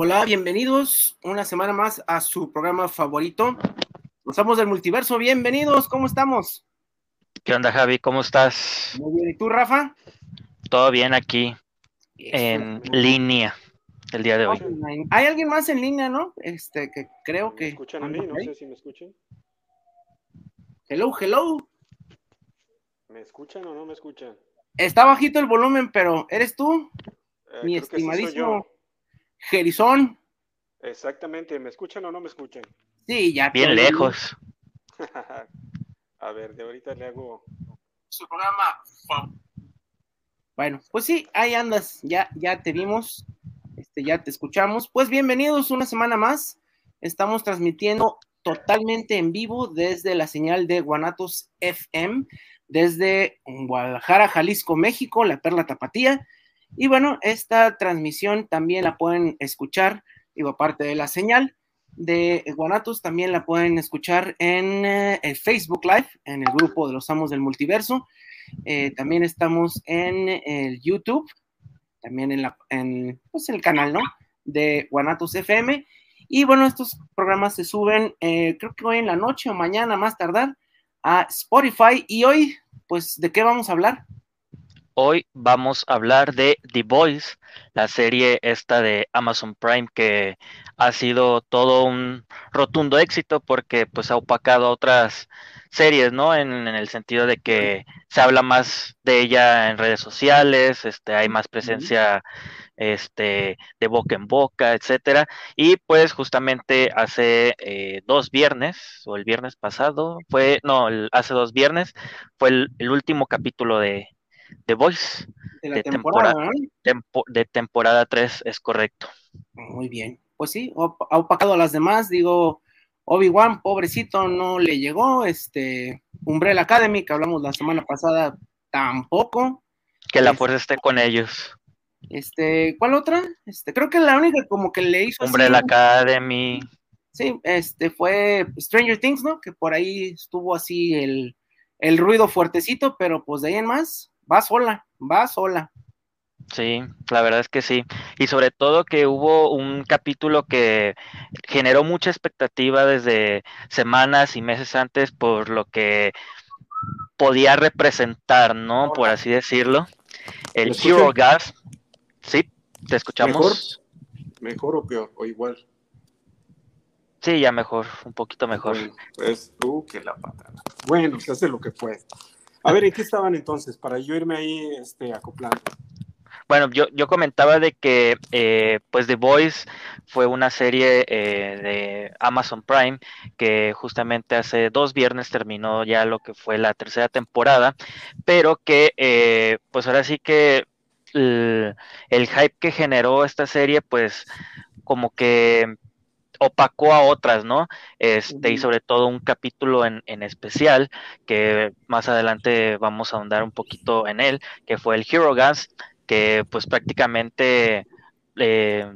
Hola, bienvenidos una semana más a su programa favorito. Nos del multiverso, bienvenidos, ¿cómo estamos? ¿Qué onda, Javi? ¿Cómo estás? Muy bien, ¿y tú, Rafa? Todo bien aquí, en línea, el día de hoy. Hay alguien más en línea, ¿no? Este, que creo que... ¿Me escuchan a mí? No sé si me escuchan. Hello, hello. ¿Me escuchan o no me escuchan? Está bajito el volumen, pero ¿eres tú? Eh, mi estimadísimo... Gerizón. Exactamente, ¿me escuchan o no me escuchan? Sí, ya. Bien lejos. A ver, de ahorita le hago. Su programa. Bueno, pues sí, ahí andas, ya, ya te vimos, este, ya te escuchamos. Pues bienvenidos una semana más. Estamos transmitiendo totalmente en vivo desde la señal de Guanatos FM, desde Guadalajara, Jalisco, México, la Perla Tapatía. Y bueno, esta transmisión también la pueden escuchar, digo, aparte de la señal de Guanatos, también la pueden escuchar en eh, el Facebook Live, en el grupo de los Amos del Multiverso. Eh, también estamos en el YouTube, también en, la, en pues, el canal, ¿no? De Guanatos FM. Y bueno, estos programas se suben, eh, creo que hoy en la noche o mañana más tardar, a Spotify. Y hoy, pues, ¿de qué vamos a hablar? Hoy vamos a hablar de The Voice, la serie esta de Amazon Prime que ha sido todo un rotundo éxito porque pues ha opacado a otras series, ¿no? En, el sentido de que se habla más de ella en redes sociales, este, hay más presencia este, de boca en boca, etcétera. Y pues justamente hace eh, dos viernes, o el viernes pasado, fue, no, hace dos viernes, fue el último capítulo de, The Voice de, temporada, de temporada 3, es correcto. Muy bien. Pues sí, ha opacado a las demás, digo, Obi-Wan, pobrecito, no le llegó, este, Umbrella Academy, que hablamos la semana pasada, tampoco. Que la fuerza esté con ellos. Este, ¿cuál otra? Este, creo que la única como que le hizo Umbrella Academy. Sí, este fue Stranger Things, ¿no? Que por ahí estuvo así el, el ruido fuertecito, pero pues de ahí en más, va sola, va sola. Sí, la verdad es que sí. Y sobre todo que hubo un capítulo que generó mucha expectativa desde semanas y meses antes por lo que podía representar, ¿no? Por así decirlo. El Hero Gas. Sí, te escuchamos. ¿Mejor, o peor? ¿O igual? Sí, ya mejor, un poquito mejor. pues tú que la patada. Bueno, se hace lo que puede. A ver, ¿en qué estaban entonces? Para yo irme ahí este, acoplando. Bueno, yo, yo comentaba de que eh, pues The Voice fue una serie eh, de Amazon Prime que justamente hace dos viernes terminó ya lo que fue la tercera temporada, pero que eh, pues ahora sí que el, el hype que generó esta serie pues como que opacó a otras, ¿no? Este, y sobre todo un capítulo en, en, especial, que más adelante vamos a ahondar un poquito en él, que fue el Hero Gas, que pues prácticamente eh,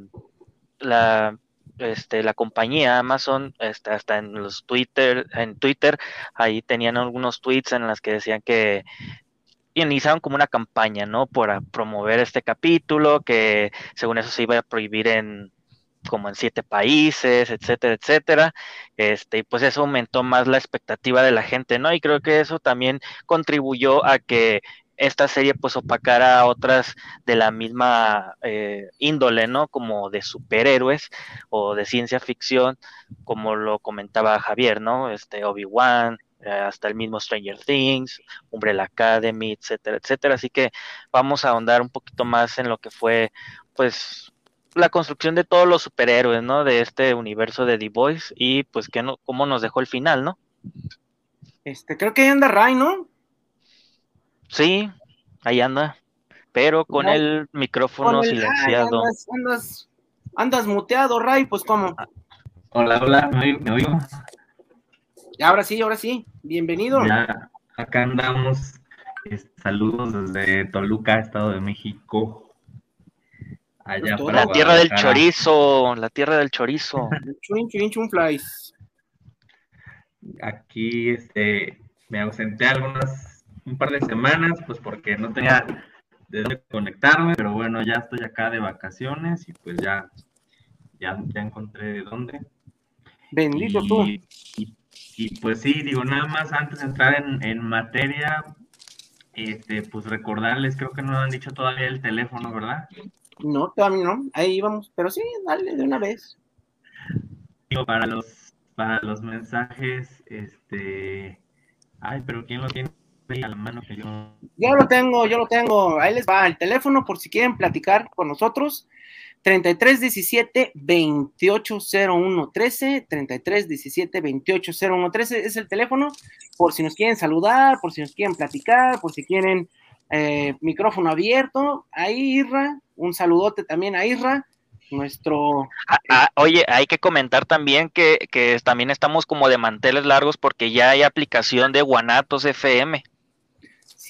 la, este, la compañía Amazon, este, hasta en los Twitter, en Twitter, ahí tenían algunos tweets en las que decían que iniciaron como una campaña, ¿no? Para promover este capítulo, que según eso se iba a prohibir en como en siete países, etcétera, etcétera. Este, y pues eso aumentó más la expectativa de la gente, ¿no? Y creo que eso también contribuyó a que esta serie pues opacara a otras de la misma eh, índole, ¿no? Como de superhéroes o de ciencia ficción, como lo comentaba Javier, ¿no? Este Obi-Wan, eh, hasta el mismo Stranger Things, Umbrella Academy, etcétera, etcétera. Así que vamos a ahondar un poquito más en lo que fue, pues, la construcción de todos los superhéroes, ¿no? De este universo de The Boys y pues que no, cómo nos dejó el final, ¿no? Este, creo que ahí anda Ray, ¿no? Sí, ahí anda, pero con el micrófono silenciado. andas, muteado, Ray, pues cómo. Hola, hola, ¿me, oigo? Ahora sí, ahora sí, bienvenido. Ya, acá andamos. Saludos desde Toluca, Estado de México. allá Pues para La tierra del chorizo, la tierra del chorizo. Chun flies. Aquí este, me ausenté algunas, un par de semanas, pues porque no tenía de dónde conectarme, pero bueno, ya estoy acá de vacaciones y pues ya, ya, ya encontré de dónde. Bendito tú. Y, y- y, pues sí, digo, nada más antes de entrar en, en materia, este, pues recordarles, creo que no han dicho todavía el teléfono, ¿verdad? No, todavía no. Ahí vamos. Pero sí, dale de una vez. Digo, para los, para los mensajes, este, ay, pero ¿quién lo tiene ahí a la mano que yo? Yo lo tengo, yo lo tengo. Ahí les va el teléfono por si quieren platicar con nosotros. 3317 2801 13 3317 2801 13 es el teléfono por si nos quieren saludar, por si nos quieren platicar, por si quieren eh, micrófono abierto. Ahí Irra, un saludote también a Irra, nuestro Ah, ah, oye, hay que comentar también que, que también estamos como de manteles largos porque ya hay aplicación de Guanatos FM.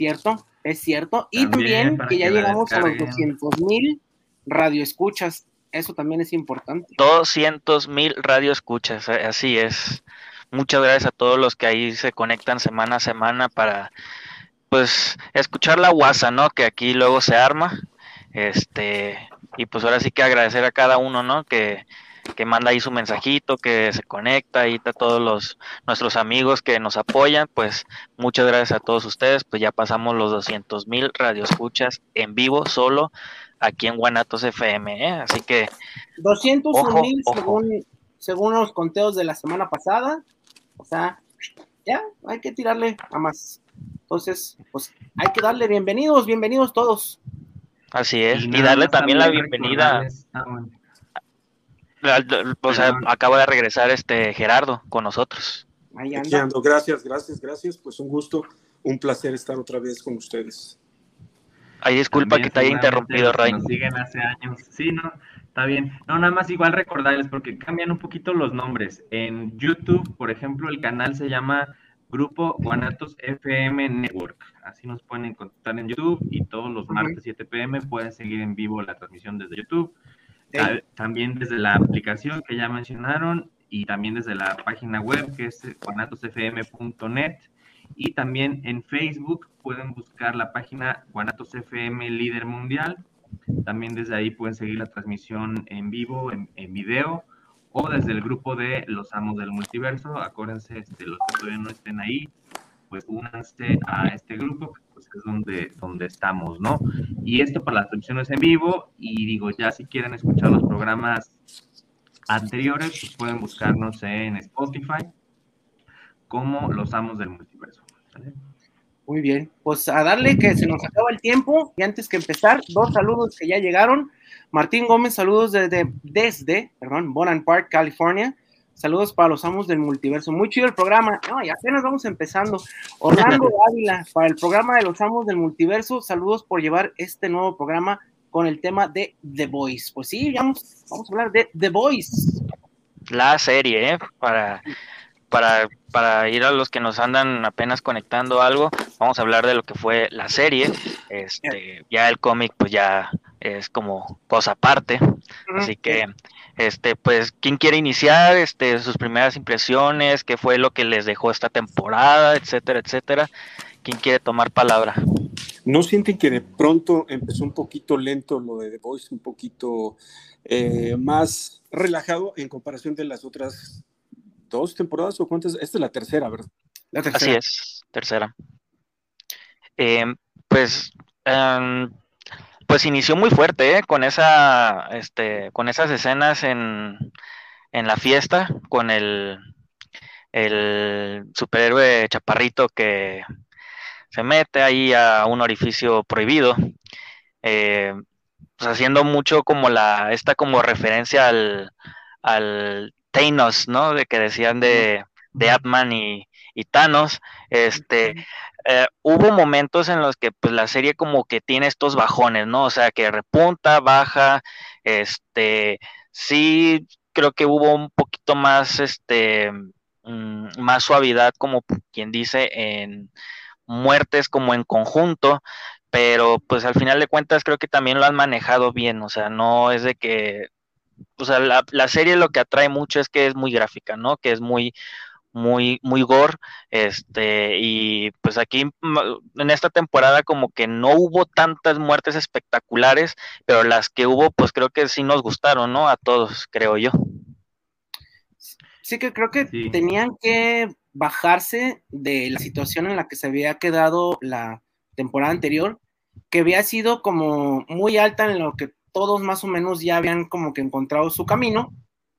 Cierto, es cierto, y También, que ya que llegamos a los descarguen. 200 mil radioescuchas. Eso también es importante. 200 mil radio escuchas, eh, así es. Muchas gracias a todos los que ahí se conectan semana a semana para, pues, escuchar la guasa, ¿no? Que aquí luego se arma. Este, y pues ahora sí que agradecer a cada uno, ¿no? Que, que manda ahí su mensajito, que se conecta, ahí está todos los, nuestros amigos que nos apoyan, pues muchas gracias a todos ustedes, pues ya pasamos los 200 mil radioescuchas en vivo solo aquí en Guanatos FM, ¿eh? Así que 201 Ojo, mil según, según los conteos de la semana pasada. O sea, ya hay que tirarle a más. Entonces, pues hay que darle bienvenidos, bienvenidos todos. Así es, y, darle también la bienvenida. recordarles- ah, bueno. al- al- O sea, acaba de regresar este Gerardo con nosotros. Ahí Aquí anda. ando. Gracias, gracias, gracias. Pues un gusto, un placer estar otra vez con ustedes. Ay, disculpa También que te haya interrumpido, Ray. Nos siguen hace años. Sí, no, está bien. No, nada más igual recordarles porque cambian un poquito los nombres. En YouTube, por ejemplo, el canal se llama Grupo Guanatos FM Network. Así nos pueden encontrar en YouTube y todos los martes 7 pm pueden seguir en vivo la transmisión desde YouTube. Ta- También desde la aplicación que ya mencionaron y también desde la página web que es guanatosfm.net y también en Facebook pueden buscar la página Guanatos FM Líder Mundial. También desde ahí pueden seguir la transmisión en vivo, en, en video o desde el grupo de Los Amos del Multiverso. Acuérdense, este, los que todavía no estén ahí, pues únanse a este grupo, pues es donde, donde estamos, ¿no? Y esto para las transmisiones en vivo. Y digo, ya si quieren escuchar los programas anteriores, pues pueden buscarnos en Spotify como Los Amos del Multiverso. Muy bien. Pues a darle que se nos acaba el tiempo. Y antes que empezar, dos saludos que ya llegaron. Martín Gómez, saludos desde, desde perdón, Bonan Park, California. Saludos para los amos del multiverso. Muy chido el programa. No, y apenas vamos empezando. Orlando Ávila, para el programa de los amos del multiverso. Saludos por llevar este nuevo programa con el tema de The Voice. Pues sí, vamos, vamos a hablar de The Voice. La serie, ¿eh? Para, para, para ir a los que nos andan apenas conectando algo, vamos a hablar de lo que fue la serie. Este, ya el cómic, pues ya es como cosa aparte. Así que, este, pues, ¿quién quiere iniciar? Este, sus primeras impresiones, qué fue lo que les dejó esta temporada, etcétera, etcétera. ¿Quién quiere tomar palabra? ¿No sienten que de pronto empezó un poquito lento lo de The Voice, un poquito eh, más relajado en comparación de las otras dos temporadas o cuántas? Esta es la tercera, ¿verdad? La Así tercera. es, tercera. Eh, pues, em, pues inició muy fuerte, ¿eh? Con esa, este, con esas escenas en, en la fiesta, con el, el superhéroe chaparrito que se mete ahí a un orificio prohibido, eh, pues haciendo mucho como la, esta como referencia al, al Thanos, ¿no? De que decían de, de Ant-Man y, y Thanos, este, eh, hubo momentos en los que pues la serie como que tiene estos bajones, ¿no? O sea, que repunta, baja, este, sí creo que hubo un poquito más, este, mm, más suavidad, como quien dice, en muertes como en conjunto, pero pues al final de cuentas creo que también lo han manejado bien, o sea, no es de que, o sea, la, la serie lo que atrae mucho es que es muy gráfica, ¿no? Que es muy, muy, muy gore, este, y pues aquí en esta temporada como que no hubo tantas muertes espectaculares, pero las que hubo, pues creo que sí nos gustaron, ¿no? A todos, creo yo. Sí, que creo que tenían que bajarse de la situación en la que se había quedado la temporada anterior, que había sido como muy alta en lo que todos más o menos ya habían como que encontrado su camino,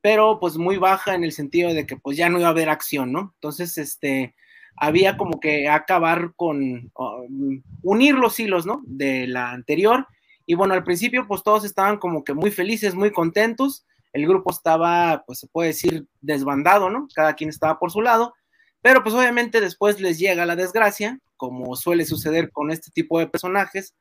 pero pues muy baja en el sentido de que pues ya no iba a haber acción, ¿no? Entonces, este, había como que acabar con, um, unir los hilos, ¿no? De la anterior. Y bueno, al principio pues todos estaban como que muy felices, muy contentos. El grupo estaba, pues se puede decir, desbandado, ¿no? Cada quien estaba por su lado. Pero pues obviamente después les llega la desgracia, como suele suceder con este tipo de personajes,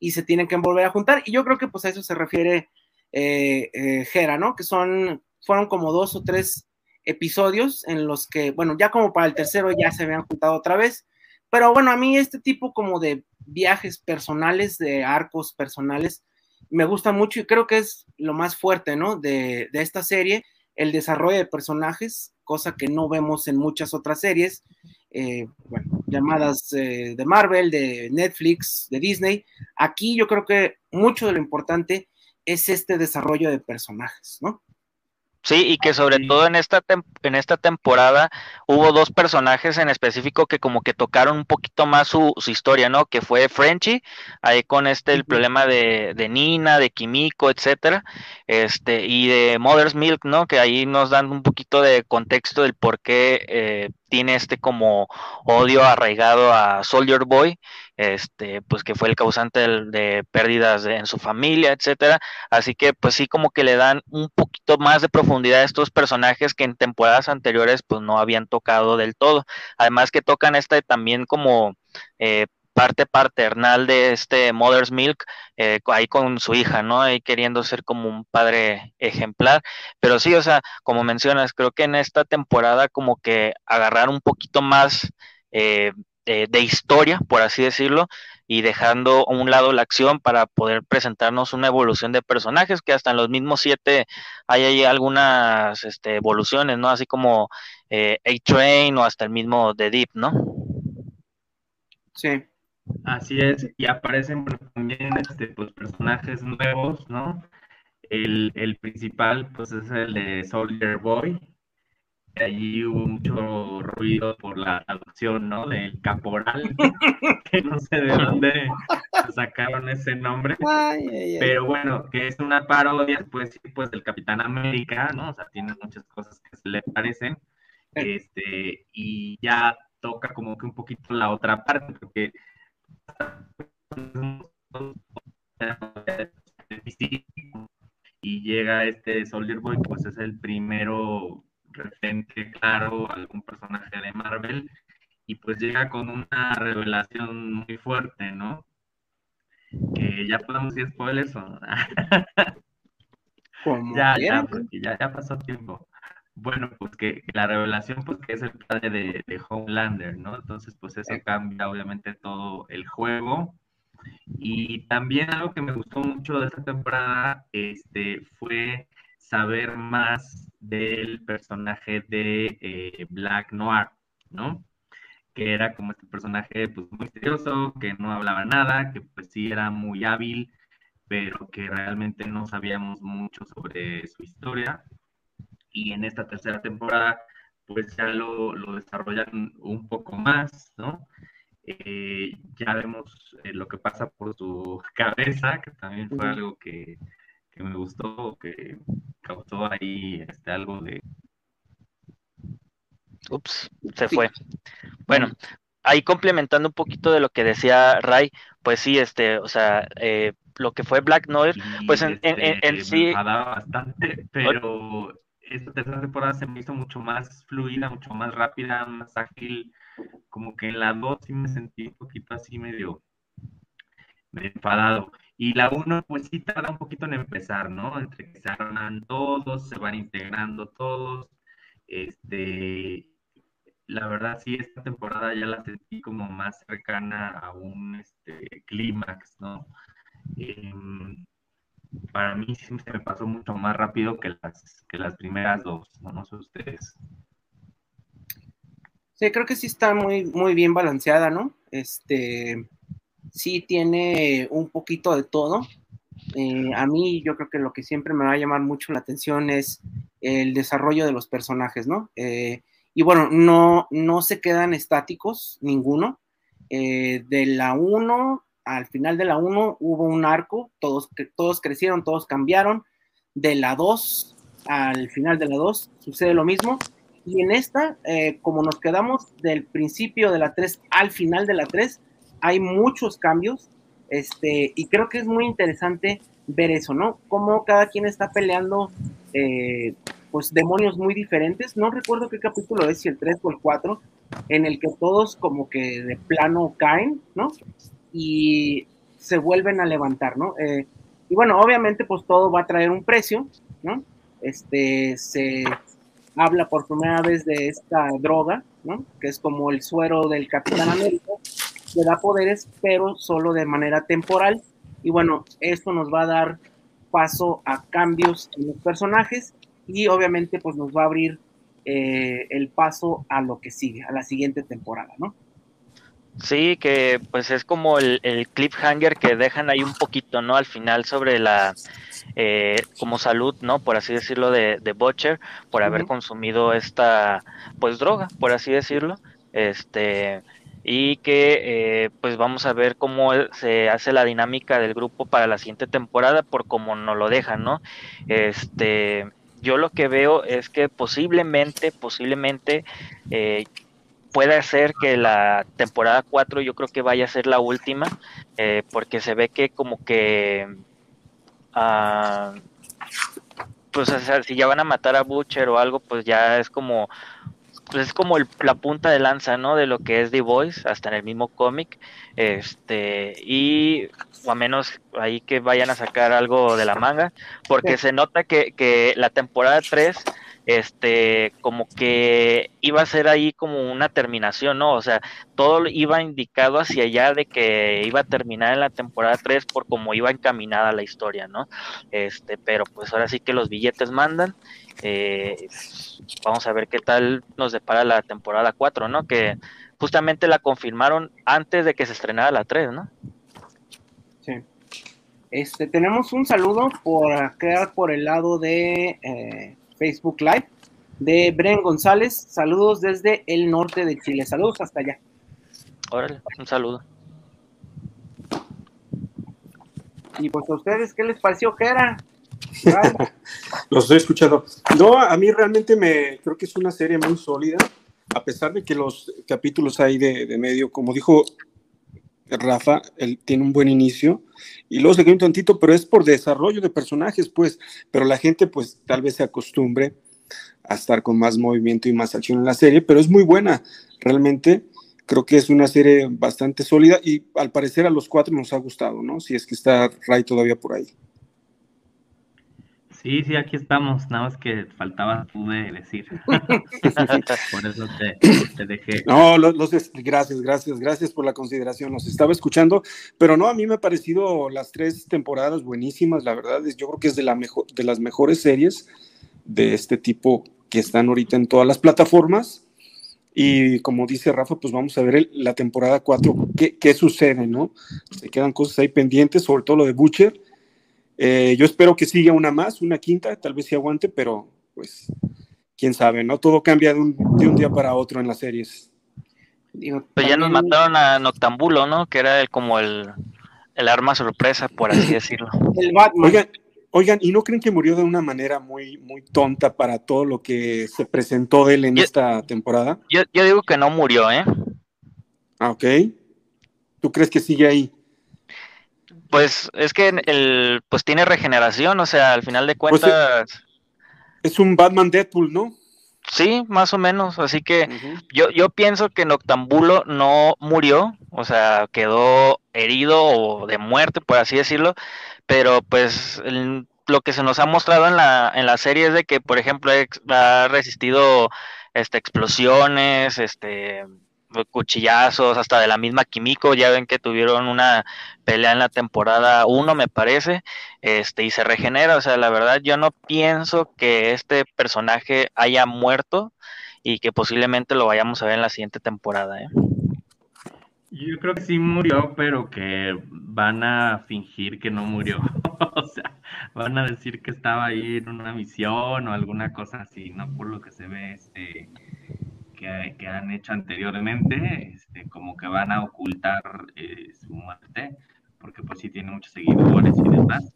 y se tienen que volver a juntar. Y yo creo que pues a eso se refiere eh, eh, ¿no? Que son fueron como dos o tres episodios en los que, bueno, ya como para el tercero ya se habían juntado otra vez, pero bueno, a mí este tipo como de viajes personales, de arcos personales, me gusta mucho y creo que es lo más fuerte, ¿no? De, esta serie, el desarrollo de personajes, cosa que no vemos en muchas otras series, eh, bueno, llamadas eh, de Marvel, de Netflix, de Disney. Aquí yo creo que mucho de lo importante es este desarrollo de personajes, ¿no? Sí, y que sobre todo en esta, en esta temporada hubo dos personajes en específico que como que tocaron un poquito más su, su historia, ¿no? Que fue Frenchy, ahí con este el problema de, de, Nina, de Kimiko, etcétera, este, y de Mother's Milk, ¿no? Que ahí nos dan un poquito de contexto del por qué eh, tiene este como odio arraigado a Soldier Boy, este, pues que fue el causante de, pérdidas en su familia, etcétera. Así que, pues sí, como que le dan un poquito más de profundidad a estos personajes que en temporadas anteriores, pues no habían tocado del todo. Además que tocan esta también como eh, parte paternal de este Mother's Milk, eh, ahí con su hija, ¿no? Ahí queriendo ser como un padre ejemplar. Pero sí, o sea, como mencionas, creo que en esta temporada como que agarrar un poquito más eh, de, historia, por así decirlo, y dejando a un lado la acción para poder presentarnos una evolución de personajes, que hasta en los mismos siete hay ahí algunas este, evoluciones, ¿no? Así como eh, A-Train o hasta el mismo The Deep, ¿no? Sí. Así es, y aparecen también este, pues, personajes nuevos, ¿no? El, el, principal, pues, es el de Soldier Boy. Allí hubo mucho ruido por la traducción, ¿no? Del caporal, que no sé de dónde sacaron ese nombre. Pero bueno, que es una parodia, pues, pues, del Capitán América, ¿no? O sea, tiene muchas cosas que se le parecen. Este, y ya toca como que un poquito la otra parte, porque y llega este Soldier Boy, pues es el primero referente claro a algún personaje de Marvel y pues llega con una revelación muy fuerte, ¿no? Que ya podemos decir spoilers o ya, ya, porque ya, ya pasó tiempo. Bueno, pues que la revelación, pues que es el padre de, de Homelander, ¿no? Entonces, pues eso cambia obviamente todo el juego. Y también algo que me gustó mucho de esta temporada este, fue saber más del personaje de eh, Black Noir, ¿no? Que era como este personaje pues muy misterioso, que no hablaba nada, que pues sí era muy hábil, pero que realmente no sabíamos mucho sobre su historia y en esta tercera temporada pues ya lo, lo desarrollan un poco más, ¿no? Eh, ya vemos eh, lo que pasa por su cabeza, que también fue algo que, que me gustó, que causó ahí este, algo de... Ups, se fue. Bueno, ahí complementando un poquito de lo que decía Ray, pues sí, este, o sea, eh, lo que fue Black Noir, pues en, en, en, este, sí... bastante, pero esta tercera temporada se me hizo mucho más fluida, mucho más rápida, más ágil. Como que en la 2 sí me sentí un poquito así medio, enfadado. Y la 1 pues sí tarda un poquito en empezar, ¿no? Entre que se arman todos, se van integrando todos. Este, la verdad sí, esta temporada ya la sentí como más cercana a un este, clímax, ¿no? Em, para mí se me pasó mucho más rápido que las, que las primeras dos, no, no sé ustedes. Sí, creo que sí está muy, muy bien balanceada, ¿no? Este, sí tiene un poquito de todo. Eh, a mí yo creo que lo que siempre me va a llamar mucho la atención es el desarrollo de los personajes, ¿no? Eh, y bueno, no, no se quedan estáticos ninguno. Eh, de la 1 al final de la 1 hubo un arco, todos, todos crecieron, todos cambiaron. De la 2 al final de la 2 sucede lo mismo. Y en esta, eh, como nos quedamos del principio de la 3 al final de la 3, hay muchos cambios. Este, y creo que es muy interesante ver eso, ¿no? Cómo cada quien está peleando, eh, pues, demonios muy diferentes. No recuerdo qué capítulo es, si el 3 o el 4, en el que todos como que de plano caen, ¿no? Y se vuelven a levantar, ¿no? Eh, y bueno, obviamente, pues todo va a traer un precio, ¿no? Este, se habla por primera vez de esta droga, ¿no? Que es como el suero del Capitán América, que da poderes, pero solo de manera temporal. Y bueno, esto nos va a dar paso a cambios en los personajes y obviamente pues nos va a abrir eh, el paso a lo que sigue, a la siguiente temporada, ¿no? Sí, que pues es como el, el cliffhanger que dejan ahí un poquito, ¿no? Al final sobre la, eh, como salud, ¿no? Por así decirlo, de, de Butcher, por haber consumido esta, pues droga, por así decirlo, este, y que eh, pues vamos a ver cómo se hace la dinámica del grupo para la siguiente temporada, por cómo nos lo dejan, ¿no? Este, yo lo que veo es que posiblemente, posiblemente, eh, puede ser que la temporada 4 yo creo que vaya a ser la última, eh, porque se ve que como que... Uh, pues o sea, si ya van a matar a Butcher o algo, pues ya es como pues es como el, la punta de lanza, ¿no? De lo que es The Voice, hasta en el mismo cómic, este, y o a menos ahí que vayan a sacar algo de la manga, porque se nota que, que la temporada 3 este, como que iba a ser ahí como una terminación, ¿no? O sea, todo iba indicado hacia allá de que iba a terminar en la temporada 3 por cómo iba encaminada la historia, ¿no? Este, pero pues ahora sí que los billetes mandan. Eh, vamos a ver qué tal nos depara la temporada 4, ¿no? Que justamente la confirmaron antes de que se estrenara la 3, ¿no? Sí. Este, tenemos un saludo por quedar por el lado de eh, Facebook Live de Bren González. Saludos desde el norte de Chile. Saludos hasta allá. Órale, un saludo. Y pues a ustedes, ¿qué les pareció que era? Los estoy escuchando. No, a mí realmente me creo que es una serie muy sólida, a pesar de que los capítulos hay de, de medio, como dijo Rafa, él tiene un buen inicio y luego se queda un tantito, pero es por desarrollo de personajes, pues, pero la gente pues tal vez se acostumbre a estar con más movimiento y más acción en la serie, pero es muy buena, realmente creo que es una serie bastante sólida y al parecer a los cuatro nos ha gustado, ¿no? Si es que está Ray todavía por ahí. Sí, sí, aquí estamos, nada más que faltaba tú de decir. por eso te, dejé. No, los, gracias, gracias, gracias por la consideración. Los estaba escuchando, pero no, a mí me ha parecido las tres temporadas buenísimas, la verdad, yo creo que es de, la mejor, de las mejores series de este tipo que están ahorita en todas las plataformas. Y como dice Rafa, pues vamos a ver la temporada 4, qué, qué sucede, ¿no? Se quedan cosas ahí pendientes, sobre todo lo de Butcher eh, yo espero que siga una más, una quinta, tal vez sí aguante, pero pues quién sabe, ¿no? Todo cambia de un, día para otro en las series. pues ya nos mataron a Noctambulo, ¿no? Que era el, como el, arma sorpresa, por así decirlo. Oigan, oigan, ¿y no creen que murió de una manera muy, muy tonta para todo lo que se presentó de él en esta temporada? Yo, yo digo que no murió, ¿eh? Ah, ok. ¿Tú crees que sigue ahí? Pues es que el, pues tiene regeneración, o sea, al final de pues, cuentas. es un Batman Deadpool, ¿no? Sí, más o menos. Así que yo, yo pienso que Noctambulo no murió, o sea, quedó herido o de muerte, por así decirlo. Pero pues lo que se nos ha mostrado en la, en la serie es de que, por ejemplo, ha resistido este, explosiones, este, cuchillazos, hasta de la misma Kimiko, ya ven que tuvieron una pelea en la temporada 1, me parece, este, y se regenera, o sea, la verdad yo no pienso que este personaje haya muerto y que posiblemente lo vayamos a ver en la siguiente temporada, ¿eh? Yo creo que sí murió, pero que van a fingir que no murió. o sea, van a decir que estaba ahí en una misión o alguna cosa así, ¿no? Por lo que se ve este, que, han hecho anteriormente, este, como que van a ocultar eh, su muerte, porque pues sí tiene muchos seguidores y demás.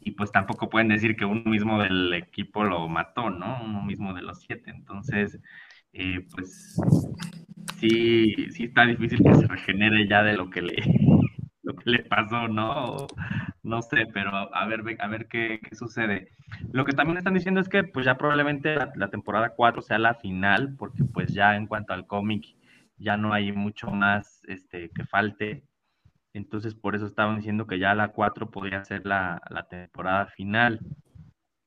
Y pues tampoco pueden decir que uno mismo del equipo lo mató, ¿no? Uno mismo de los siete. Entonces, eh, pues sí, sí está difícil que se regenere ya de lo que le, lo que le pasó, ¿no? No sé, pero a ver, a ver qué, sucede. Lo que también están diciendo es que pues ya probablemente la, temporada 4 sea la final, porque pues ya en cuanto al cómic ya no hay mucho más este, que falte. Entonces por eso estaban diciendo que ya la 4 podría ser la, temporada final.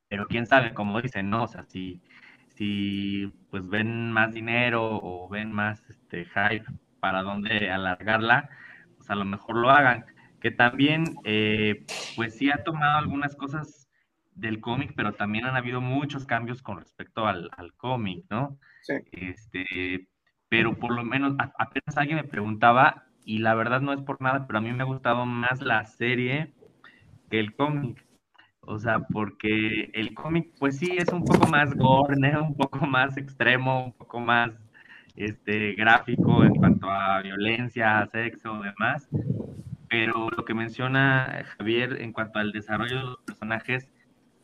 Pero quién sabe, como dicen, ¿no? O sea, si, si pues ven más dinero o ven más este hype para dónde alargarla, pues a lo mejor lo hagan. Que también, eh, pues sí ha tomado algunas cosas del cómic, pero también han habido muchos cambios con respecto al, cómic, ¿no? Sí. Este, pero por lo menos, apenas alguien me preguntaba, y la verdad no es por nada, pero a mí me ha gustado más la serie que el cómic. O sea, porque el cómic, pues sí, es un poco más gore, un poco más extremo, un poco más este, gráfico en cuanto a violencia, sexo, demás. Pero lo que menciona Javier en cuanto al desarrollo de los personajes,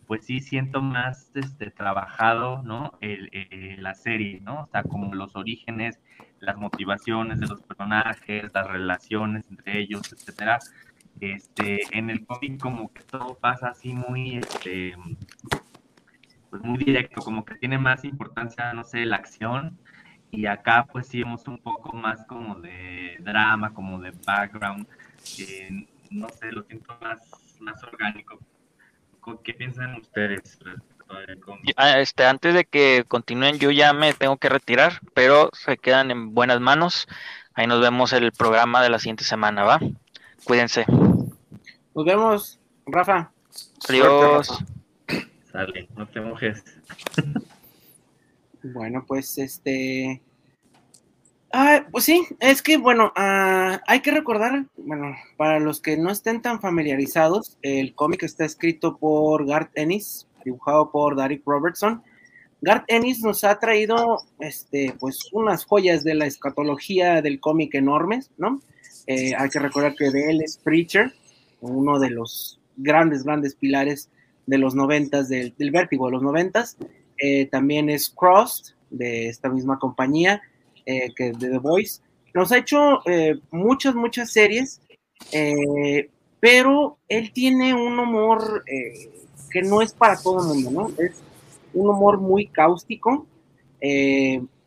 pues sí siento más este, trabajado, ¿no? la serie, ¿no? O sea, como los orígenes, las motivaciones de los personajes, las relaciones entre ellos, etcétera. Este, en el cómic como que todo pasa así muy, este, pues muy directo, como que tiene más importancia, no sé, la acción, y acá pues sí hemos un poco más como de drama, como de background, no sé, lo siento más, más orgánico. ¿Qué piensan ustedes ah, Este, antes de que continúen, yo ya me tengo que retirar, pero se quedan en buenas manos. Ahí nos vemos el programa de la siguiente semana, ¿va? Cuídense. Nos vemos, Rafa. Adiós. Sale, no te mojes. Bueno, pues este. Ah, pues sí, es que bueno, ah, hay que recordar, bueno, para los que no estén tan familiarizados, el cómic está escrito por Garth Ennis, dibujado por Derek Robertson. Garth Ennis nos ha traído, este, pues, unas joyas de la escatología del cómic enormes, ¿no? Eh, hay que recordar que de él es Preacher, uno de los grandes, grandes pilares de los noventas, del, vértigo de los noventas. Eh, también es Cross, de esta misma compañía, eh, que de The Voice. Nos ha hecho eh, muchas, muchas series, pero él tiene un humor que no es para todo el mundo, ¿no? Es un humor muy cáustico,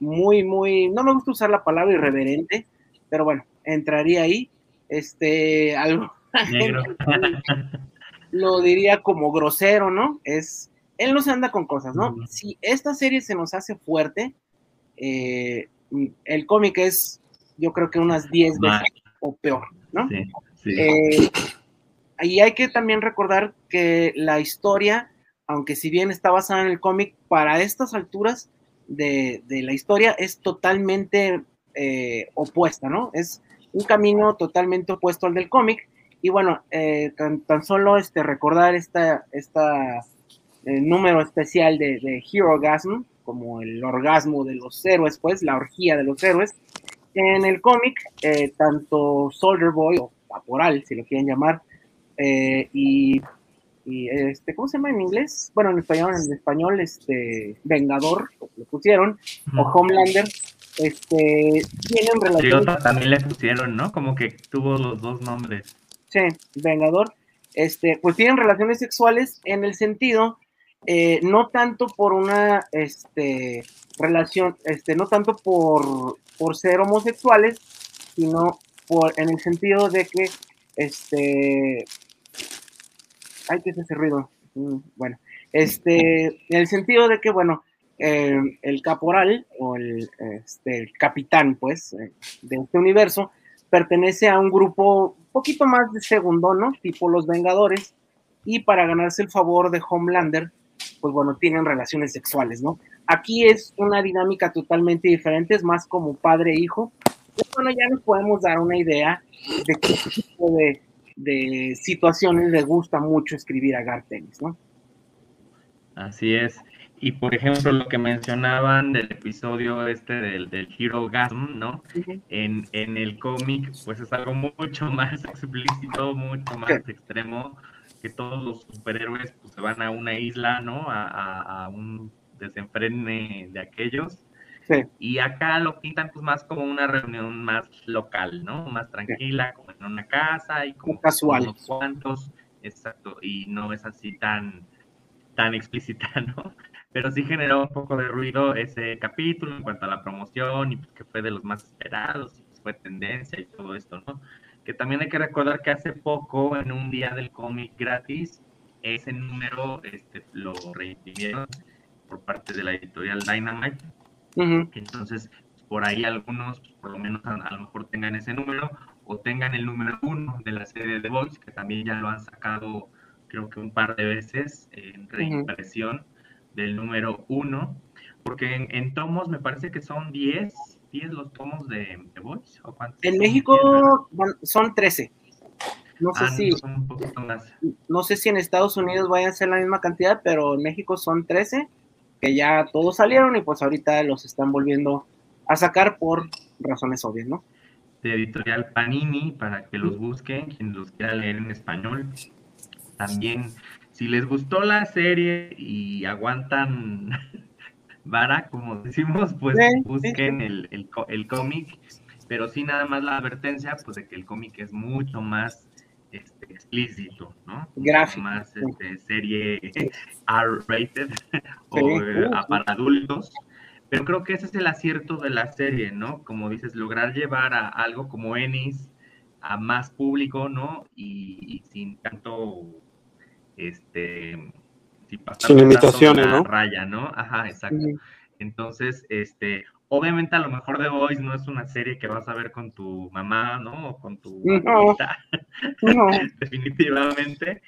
muy, muy, no me gusta usar la palabra irreverente, pero bueno, entraría ahí. Este, algo. lo diría como grosero, ¿no? Es él no se anda con cosas, ¿no? Si esta serie se nos hace fuerte, eh, el cómic es, yo creo que unas 10 veces o peor, ¿no? Sí, sí. Eh, y hay que también recordar que la historia, aunque si bien está basada en el cómic, para estas alturas de, la historia es totalmente eh, opuesta, ¿no? Es un camino totalmente opuesto al del cómic. Y bueno, tan, tan, solo este, recordar esta, esta número especial de, de Hero Gasm, como el orgasmo de los héroes, pues, la orgía de los héroes. En el cómic, eh, tanto Soldier Boy, o Vaporal, si lo quieren llamar, eh, y, este, ¿cómo se llama en inglés? Bueno, en español, en español, este, Vengador, lo pusieron, o Homelander, este, tienen relación. también le pusieron, ¿no? Como que tuvo los dos nombres. Sí, Vengador, este, pues tienen relaciones sexuales en el sentido eh, no tanto por una este, relación, este, no tanto por, por ser homosexuales, sino por, en el sentido de que, este, hay que hacer ruido, mm, bueno, este, en el sentido de que, bueno, eh, el caporal o el, este, el capitán, pues, eh, de este universo, pertenece a un grupo un poquito más de segundo, ¿no? Tipo los Vengadores, y para ganarse el favor de Homelander, pues bueno, tienen relaciones sexuales, ¿no? Aquí es una dinámica totalmente diferente, es más como padre e hijo. Y bueno, ya nos podemos dar una idea de qué tipo de, de situaciones le gusta mucho escribir a Gartenis, ¿no? Así es. Y por ejemplo, lo que mencionaban del episodio este del, del Hero Gasm, ¿no? en, en, el cómic, pues es algo mucho más explícito, mucho más extremo, que todos los superhéroes pues, se van a una isla, ¿no? A, a, a un desenfrene de aquellos. Sí. Y acá lo pintan pues más como una reunión más local, ¿no? Más tranquila, como en una casa y como, casual. unos cuantos, exacto, y no es así tan, tan explícita, ¿no? pero sí generó un poco de ruido ese capítulo en cuanto a la promoción y pues, que fue de los más esperados y pues, fue tendencia y todo esto, ¿no? Que también hay que recordar que hace poco, en un día del cómic gratis, ese número este, lo reimprimieron por parte de la editorial Dynamite. Entonces, por ahí algunos, por lo menos a, a, lo mejor tengan ese número o tengan el número uno de la serie de Voice, que también ya lo han sacado creo que un par de veces en reimpresión. Del número 1, porque en, en, tomos me parece que son 10, 10 los tomos de, de Voice, ¿o cuántos? En México son 13. No sé ah, si no, un poquito más. no sé si en Estados Unidos vayan a ser la misma cantidad, pero en México son 13 que ya todos salieron y pues ahorita los están volviendo a sacar por razones obvias, ¿no? De editorial Panini para que los busquen, quien los quiera leer en español. También si les gustó la serie y aguantan vara, como decimos, pues Sí, busquen sí. el, el, cómic, pero sí nada más la advertencia, pues de que el cómic es mucho más este, explícito, ¿no? Gráfico, Más este, serie R-rated o eh, para adultos. Pero creo que ese es el acierto de la serie, ¿no? Como dices, lograr llevar a algo como Ennis a más público, ¿no? Y, y sin tanto, este, sin limitaciones, ¿no? raya, ¿no? Ajá, exacto. Entonces, este, obviamente a lo mejor The Voice no es una serie que vas a ver con tu mamá, ¿no? O con tu No. No, definitivamente.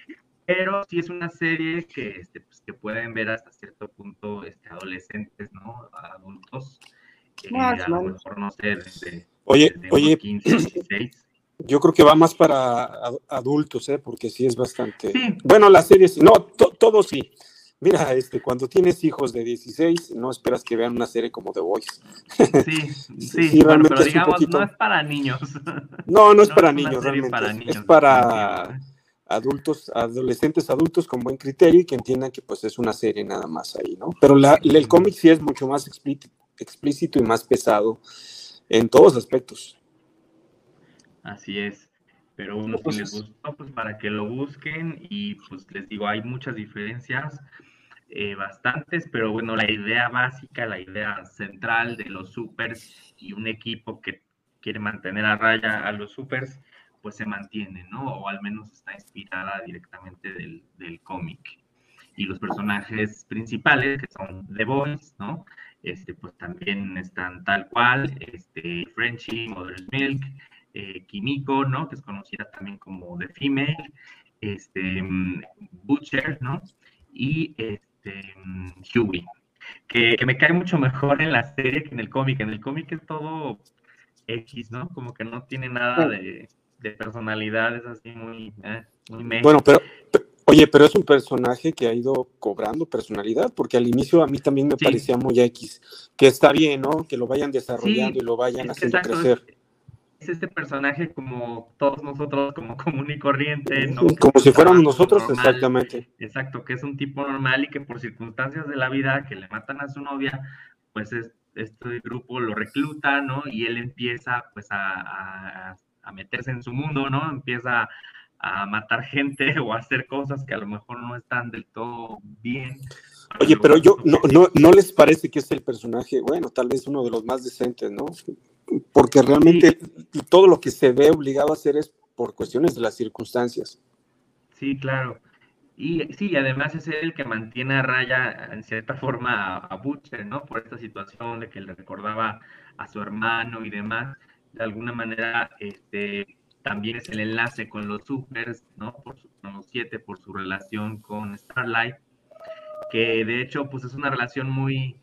Pero sí es una serie que, este, pues, que pueden ver hasta cierto punto este, adolescentes, ¿no? Adultos. eh, a lo mejor, no sé, desde, Oye, desde oye, unos 15, 16. Yo creo que va más para ad- adultos, ¿eh? Porque sí es bastante. Sí. Bueno, la serie sí, no, to- todo sí. Mira, este, cuando tienes hijos de 16, no esperas que vean una serie como The Voice. Sí, Sí, sí, bueno, realmente pero digamos, poquito- no es para niños. No, no es No para es niños, realmente. para es- niños, es para adultos, adolescentes adultos con buen criterio y que entiendan que pues es una serie nada más ahí, ¿no? Pero la- el cómic sí es mucho más explí- explícito y más pesado en todos aspectos. Así es. Pero uno si Pues les es- gustó, pues para que lo busquen y pues les digo, hay muchas diferencias, eh, bastantes, pero bueno, la idea básica, la idea central de los supers y un equipo que quiere mantener a raya a los supers, pues se mantiene, ¿no? O al menos está inspirada directamente del, del cómic. Y los personajes principales, que son The Boys, ¿no? Este, pues también están tal cual, este, Frenchie, Mother's Milk, eh, Kimiko, ¿no? Que es conocida también como The Female, este, Butcher, ¿no? Y este, Huey, que, que me cae mucho mejor en la serie que en el cómic. En el cómic es todo X, ¿no? Como que no tiene nada de, de personalidad, es así muy, eh, muy. Bueno, pero, pe- oye, pero es un personaje que ha ido cobrando personalidad, porque al inicio a mí también me Sí. parecía muy X, que está bien, ¿no? Que lo vayan desarrollando Sí, y lo vayan haciendo exacto, crecer. Es- es este personaje como todos nosotros, como común y corriente, Como si fuéramos nosotros, normal, exactamente. Exacto, que es un tipo normal y que por circunstancias de la vida que le matan a su novia, pues es- este grupo lo recluta, ¿no? Y él empieza pues a, a- a meterse en su mundo, ¿no? Empieza a matar gente o a hacer cosas que a lo mejor no están del todo bien. Oye, pero yo, no, no, ¿no les parece que es el personaje, bueno, tal vez uno de los más decentes, ¿no? Porque realmente todo lo que se ve obligado a hacer es por cuestiones de las circunstancias. Sí, claro. Y sí, además es el que mantiene a raya, en cierta forma, a, Butcher, ¿no? Por esta situación de que le recordaba a su hermano y demás. De alguna manera, este, también es el enlace con los supers, ¿no? Por su, con los siete, por su relación con Starlight, que de hecho, pues es una relación muy,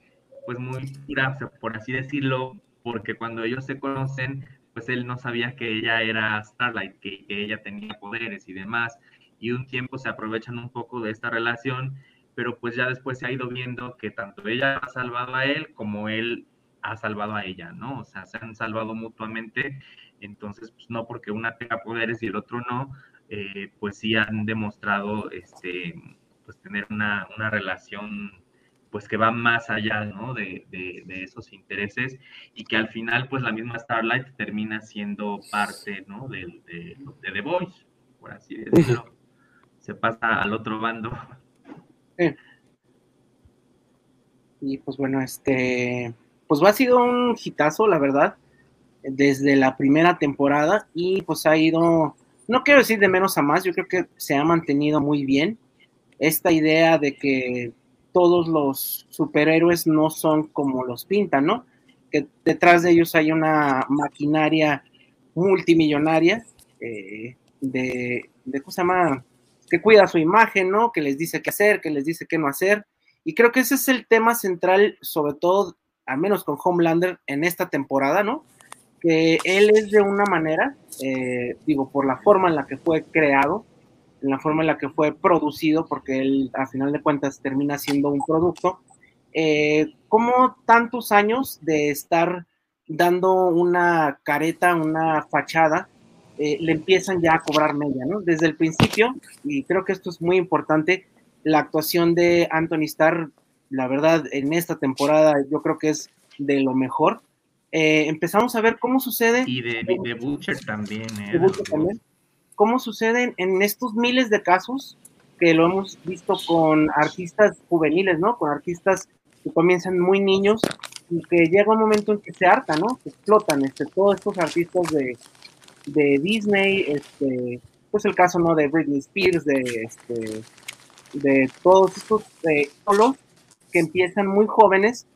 pues muy pura, por así decirlo, porque cuando ellos se conocen, pues él no sabía que ella era Starlight, que, que ella tenía poderes y demás y un tiempo se aprovechan un poco de esta relación, pero pues ya después se ha ido viendo que tanto ella ha salvado a él como él ha salvado a ella, ¿no? O sea, se han salvado mutuamente, entonces pues no porque una tenga poderes y el otro no, eh, pues sí han demostrado este, pues tener una, una relación pues que va más allá, ¿no? De, de, de, esos intereses y que al final, pues la misma Starlight termina siendo parte, ¿no? De, de, de The Voice, por así decirlo se pasa al otro bando. Y pues bueno, este, pues ha sido un hitazo, la verdad, desde la primera temporada y pues ha ido, no quiero decir de menos a más, yo creo que se ha mantenido muy bien esta idea de que todos los superhéroes no son como los pintan, ¿no? Que detrás de ellos hay una maquinaria multimillonaria eh, de, de, ¿cómo se llama? que cuida su imagen, ¿no? Que les dice qué hacer, que les dice qué no hacer. Y creo que ese es el tema central, sobre todo, al menos con Homelander, en esta temporada, ¿no? Que él es de una manera, eh, digo, por la forma en la que fue creado, en la forma en la que fue producido, porque él, a final de cuentas, termina siendo un producto, eh, como tantos años de estar dando una careta, una fachada eh, le empiezan ya a cobrar media, ¿no? Desde el principio, y creo que esto es muy importante, la actuación de Anthony Starr, la verdad, en esta temporada yo creo que es de lo mejor. Eh, empezamos a ver cómo sucede. Y de, de, Butcher también, ¿eh? De Butcher también. Cómo suceden en estos miles de casos que lo hemos visto con artistas juveniles, ¿no? Con artistas que comienzan muy niños y que llega un momento en que se hartan, ¿no? Explotan, este, todos estos artistas de, de Disney, este, pues el caso no de Britney Spears, de este, de todos estos eh, que empiezan muy jóvenes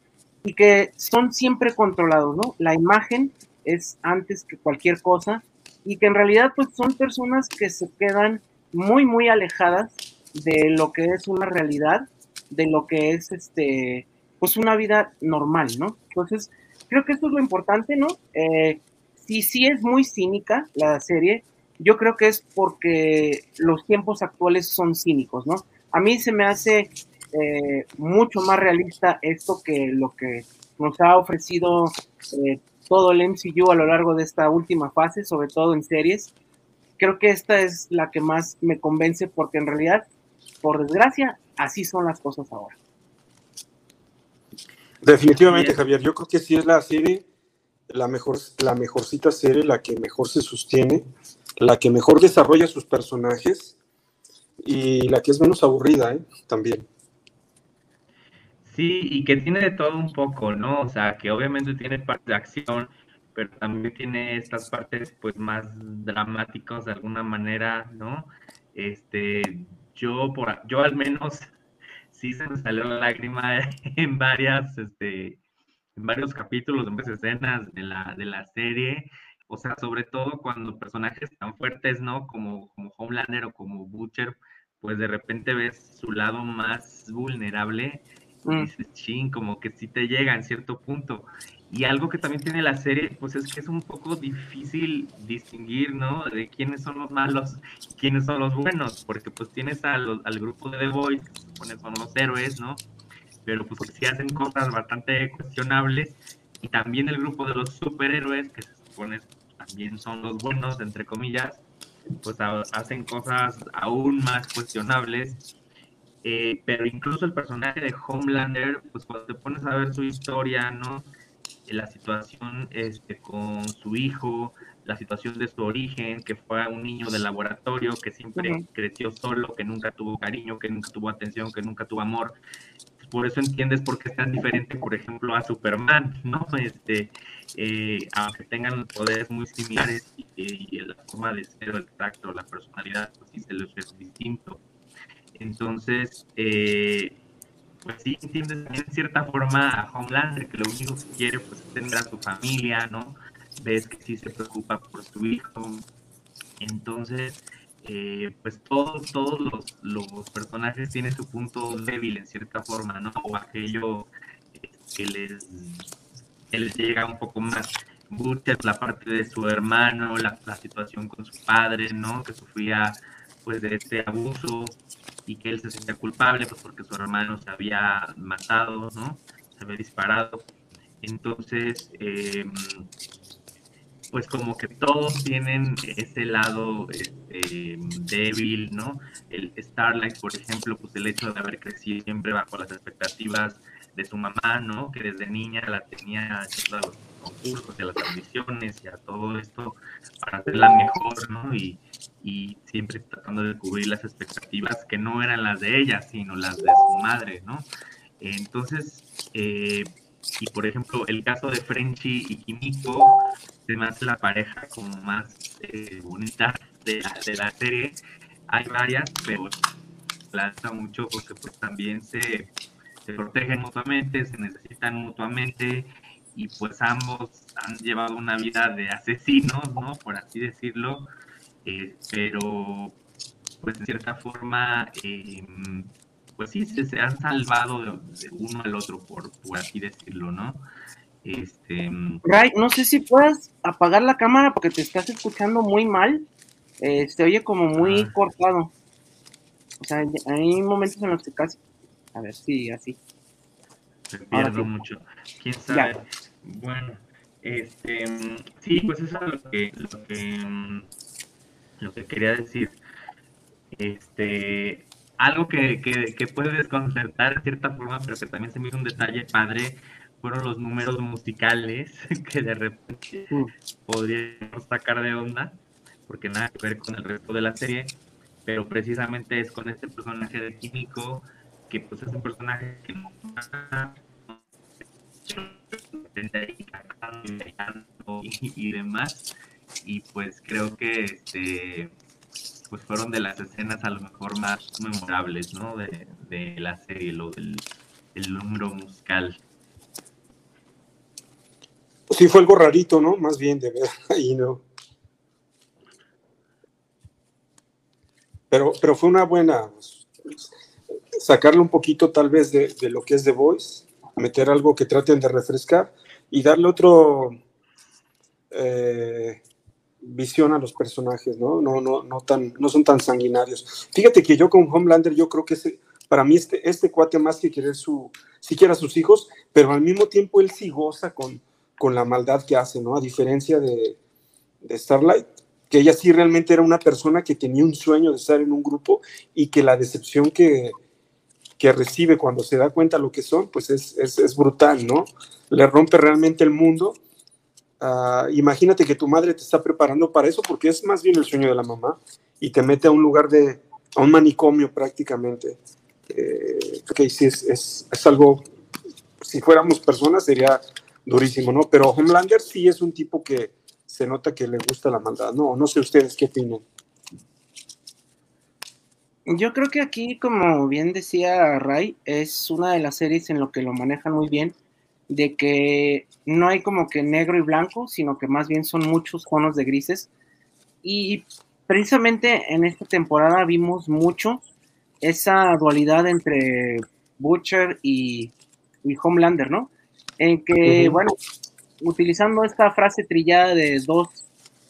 y que son siempre controlados, ¿no? La imagen es antes que cualquier cosa y que en realidad pues son personas que se quedan muy muy alejadas de lo que es una realidad, de lo que es este pues una vida normal, ¿no? Entonces, creo que esto es lo importante, ¿no? Eh, si sí es muy cínica la serie, yo creo que es porque los tiempos actuales son cínicos, ¿no? A mí se me hace eh, mucho más realista esto que lo que nos ha ofrecido eh, todo el MCU a lo largo de esta última fase, sobre todo en series. Creo que esta es la que más me convence porque en realidad, por desgracia, así son las cosas ahora. Definitivamente, Javier, yo creo que sí es la serie la mejor, la mejorcita serie, la que mejor se sostiene, la que mejor desarrolla sus personajes y la que es menos aburrida, ¿eh? También. Sí, y que tiene de todo un poco, ¿no? O sea, que obviamente tiene parte de acción, pero también tiene estas partes, pues, más dramáticas de alguna manera, ¿no? Este, yo, por, yo al menos, sí se me salió la lágrima en varias, este, en varios capítulos, en varias escenas de la, de la serie, o sea, sobre todo cuando personajes tan fuertes, ¿no? Como, como Homelander o como Butcher, pues de repente ves su lado más vulnerable mm. dices, ching, como que sí te llega en cierto punto. Y algo que también tiene la serie, pues es que es un poco difícil distinguir, ¿no? De quiénes son los malos y quiénes son los buenos, porque pues tienes al grupo de The Boys, que son los héroes, ¿no? pero pues sí hacen cosas bastante cuestionables. Y también el grupo de los superhéroes, que se supone también son los buenos, entre comillas, pues hacen cosas aún más cuestionables. Eh, pero incluso el personaje de Homelander, pues cuando te pones a ver su historia, ¿no? La situación este, con su hijo, la situación de su origen, que fue un niño de laboratorio, que siempre creció solo, que nunca tuvo cariño, que nunca tuvo atención, que nunca tuvo amor por eso entiendes por qué es tan diferente, por ejemplo, a Superman, ¿no? Este, eh, aunque tengan poderes muy similares y, la forma de ser, el tacto, la personalidad, pues sí se les es distinto. Entonces, eh, pues sí entiendes en cierta forma a Homelander, que lo único que quiere pues es tener a su familia, ¿no? Ves que sí se preocupa por su hijo. Entonces, eh, pues todos, todos los, los, personajes tienen su punto débil en cierta forma, ¿no? O aquello que les, que les llega un poco más. Butcher, la parte de su hermano, la, la situación con su padre, ¿no? Que sufría pues de este abuso y que él se sentía culpable pues porque su hermano se había matado, ¿no? Se había disparado. Entonces, eh, pues como que todos tienen ese lado este, débil, ¿no? El Starlight, por ejemplo, pues el hecho de haber crecido siempre bajo las expectativas de su mamá, ¿no? Que desde niña la tenía a los concursos a las audiciones y a todo esto para hacerla mejor, ¿no? Y, y siempre tratando de cubrir las expectativas que no eran las de ella, sino las de su madre, ¿no? Entonces, eh, y por ejemplo, el caso de Frenchy y Kimiko, se me hace la pareja como más eh, bonita de la, de la serie. Hay varias, pero lanza mucho porque pues también se, se protegen mutuamente, se necesitan mutuamente y pues ambos han llevado una vida de asesinos, ¿no? Por así decirlo, eh, pero pues en cierta forma, eh, pues sí, se, han salvado de, uno al otro, por, por así decirlo, ¿no? Este... Ray, no sé si puedas apagar la cámara porque te estás escuchando muy mal, eh, se oye como muy ah. cortado. O sea, hay momentos en los que casi... A ver, sí, así. Se pierdo mucho. ¿Quién sabe? Bueno, este... Sí, pues eso es lo que... Lo que lo que quería decir. Este, algo que, que, puede desconcertar de cierta forma, pero que también se me hizo un detalle padre, fueron los números musicales que de repente mm. podríamos sacar de onda, porque nada que ver con el resto de la serie, pero precisamente es con este personaje de Químico, que pues es un personaje que no y demás y pues creo que este pues fueron de las escenas a lo mejor más memorables, ¿no? De, la serie, lo del el número musical. Sí, fue algo rarito, ¿no? Más bien de ver ahí, ¿no? Pero, pero fue una buena sacarle un poquito tal vez de, de lo que es The Voice, meter algo que traten de refrescar y darle otro eh, visión a los personajes, ¿no? No, no, no, tan, no son tan sanguinarios. Fíjate que yo con Homelander, yo creo que para mí este, este cuate más que querer su, siquiera sus hijos, pero al mismo tiempo él sí goza con, con la maldad que hace, ¿no? A diferencia de, de Starlight, que ella sí realmente era una persona que tenía un sueño de estar en un grupo y que la decepción que, que recibe cuando se da cuenta lo que son, pues es, es, es brutal, ¿no? Le rompe realmente el mundo Ah, imagínate que tu madre te está preparando para eso porque es más bien el sueño de la mamá y te mete a un lugar de, a un manicomio prácticamente. Eh, que sí, es, es, es, algo, si fuéramos personas sería durísimo, ¿no? Pero Homelander sí es un tipo que se nota que le gusta la maldad, ¿no? No sé ustedes qué opinan. Yo creo que aquí, como bien decía Ray, es una de las series en lo que lo manejan muy bien de que no hay como que negro y blanco, sino que más bien son muchos tonos de grises. Y precisamente en esta temporada vimos mucho esa dualidad entre Butcher y, Homelander, ¿no? En que, bueno, utilizando esta frase trillada de dos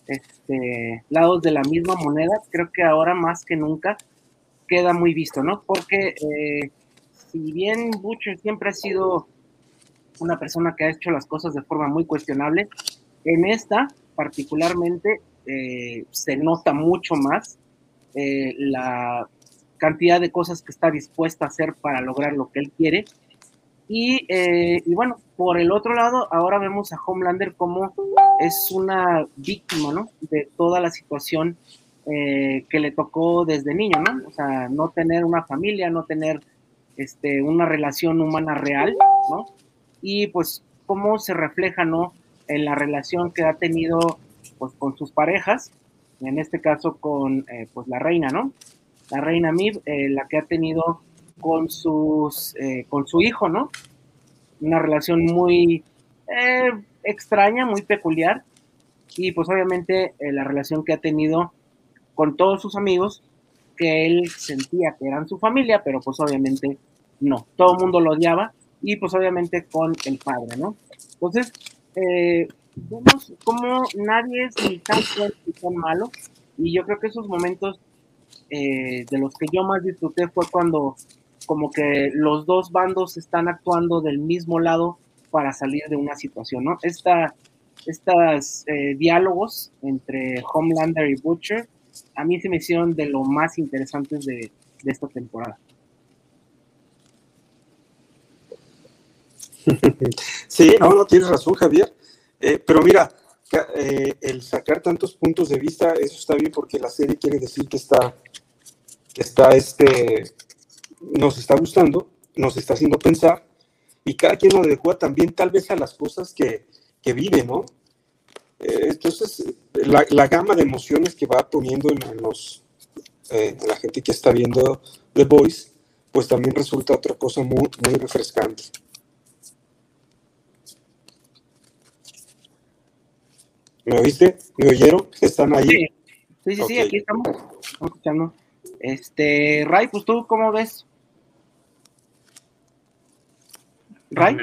este, lados de la misma moneda, creo que ahora más que nunca queda muy visto, ¿no? Porque eh, si bien Butcher siempre ha sido una persona que ha hecho las cosas de forma muy cuestionable. En esta, particularmente, eh, se nota mucho más eh, la cantidad de cosas que está dispuesta a hacer para lograr lo que él quiere. Y, eh, y, bueno, por el otro lado, ahora vemos a Homelander como es una víctima, ¿no? De toda la situación que le tocó desde niño, ¿no? O sea, no tener una familia, no tener este, una relación humana real, ¿no? Y pues cómo se refleja, ¿no? En la relación que ha tenido pues con sus parejas, en este caso con eh, pues la reina, ¿no? la reina Mib, eh, la que ha tenido con sus eh, con su hijo, ¿no? Una relación muy eh, extraña, muy peculiar, y pues obviamente la relación que ha tenido con todos sus amigos, que él sentía que eran su familia, pero pues obviamente no, todo el mundo lo odiaba, y pues obviamente con el padre, ¿no? Entonces, vemos como nadie es ni tan fuerte ni tan malo, y yo creo que esos momentos eh, de los que yo más disfruté fue cuando como que los dos bandos están actuando del mismo lado para salir de una situación, ¿no? Esta, estos eh, diálogos entre Homelander y Butcher a mí se me hicieron de lo más interesantes de, esta temporada. Sí, no, no tienes razón, Javier. Eh, pero mira, el sacar tantos puntos de vista, eso está bien porque la serie quiere decir que está está este, nos está gustando, nos está haciendo pensar, y cada quien lo adecua también tal vez a las cosas que, que vive, ¿no? Eh, entonces, la, gama de emociones que va poniendo en, los, eh, la gente que está viendo The Voice, pues también resulta otra cosa muy, muy refrescante. ¿Me oíste? ¿Me oyeron? ¿Están ahí? Sí, sí, sí, aquí estamos, estamos escuchando. Este, Ray, pues tú, ¿cómo ves? Ray.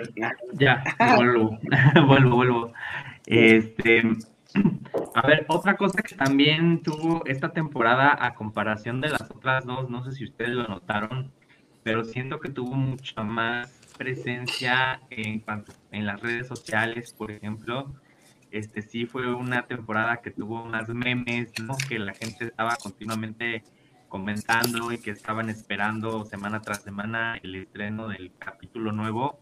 Ya, vuelvo, vuelvo, vuelvo. Este, a ver, otra cosa que también tuvo esta temporada a comparación de las otras dos, no sé si ustedes lo notaron, pero siento que tuvo mucha más presencia en en las redes sociales, por ejemplo. Este sí fue una temporada que tuvo más memes, ¿no? Que la gente estaba continuamente comentando y que estaban esperando semana tras semana el estreno del capítulo nuevo.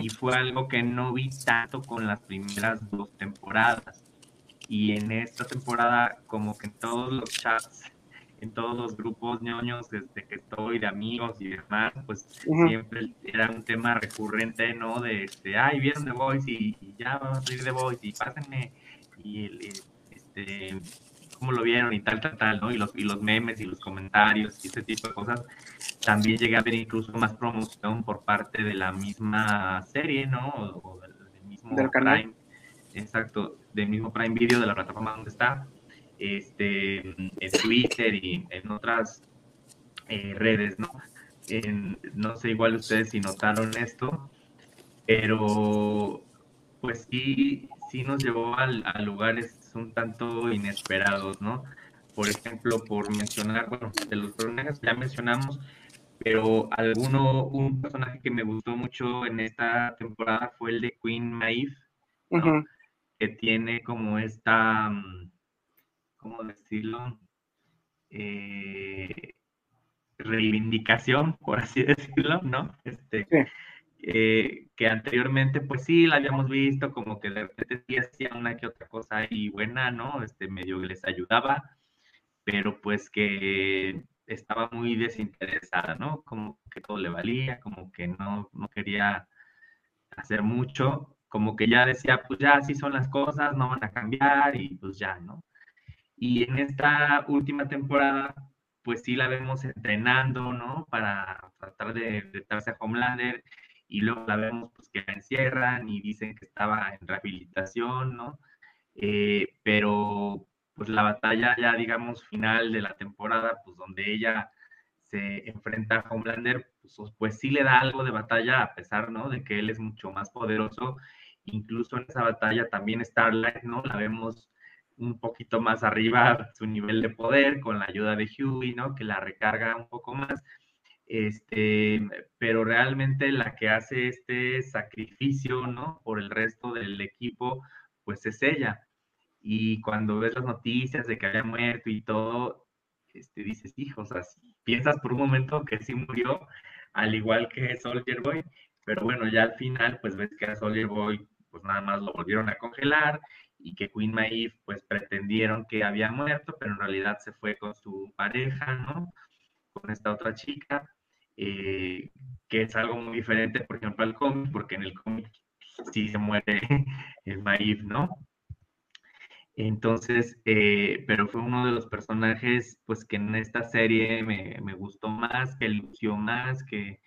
Y fue algo que no vi tanto con las primeras dos temporadas. Y en esta temporada, como que en todos los chats, en todos los grupos ñoños desde que estoy, de amigos y demás, pues siempre era un tema recurrente, ¿no? De, este, ay, vieron The Voice y, ya vamos a salir The Voice y pásenme. Y este, cómo lo vieron y tal, tal, tal, ¿no? Y los, y los memes y los comentarios y ese tipo de cosas. También llegué a ver incluso más promoción por parte de la misma serie, ¿no? O, del, mismo Prime. Exacto, del mismo Prime Video de la plataforma donde está. Este, en Twitter y en otras eh, redes, ¿no? no sé igual ustedes si notaron esto, pero pues sí, sí nos llevó a lugares un tanto inesperados, ¿no? Por ejemplo, por mencionar, bueno, de los personajes ya mencionamos, pero alguno, un personaje que me gustó mucho en esta temporada fue el de Queen Maeve, que tiene como esta, mm, ¿cómo decirlo? Eh, reivindicación, por así decirlo, ¿no? Este, eh, que anteriormente pues sí la habíamos visto como que de repente sí hacía una que otra cosa ahí buena, ¿no? Este medio les ayudaba, pero pues que estaba muy desinteresada, ¿no? Como que todo le valía, como que no, no quería hacer mucho, como que ya decía, pues ya así son las cosas, no van a cambiar y pues ya, ¿no? Y en esta última temporada, pues sí la vemos entrenando, ¿no? Para tratar de, darse a Homelander y luego la vemos pues que la encierran y dicen que estaba en rehabilitación, ¿no? Eh, pero pues la batalla ya digamos final de la temporada, pues donde ella se enfrenta a Homelander, pues, pues sí le da algo de batalla a pesar, ¿no? De que él es mucho más poderoso. Incluso en esa batalla también Starlight, ¿no? La vemos un poquito más arriba su nivel de poder con la ayuda de Huey, ¿no? Que la recarga un poco más este, pero realmente la que hace este sacrificio, ¿no? Por el resto del equipo, pues es ella. Y cuando ves las noticias de que había muerto y todo, este, dices, hijos, así, piensas por un momento que sí murió, al igual que Soldier Boy, pero bueno, ya al final, pues ves que a Soldier Boy, pues nada más lo volvieron a congelar y que Queen Maeve, pues pretendieron que había muerto, pero en realidad se fue con su pareja, ¿no? Con esta otra chica. Eh, que es algo muy diferente, por ejemplo, al cómic, porque en el cómic sí se muere el Maif, ¿no? Entonces, eh, pero fue uno de los personajes, pues que en esta serie me, me gustó más, que lució más, que,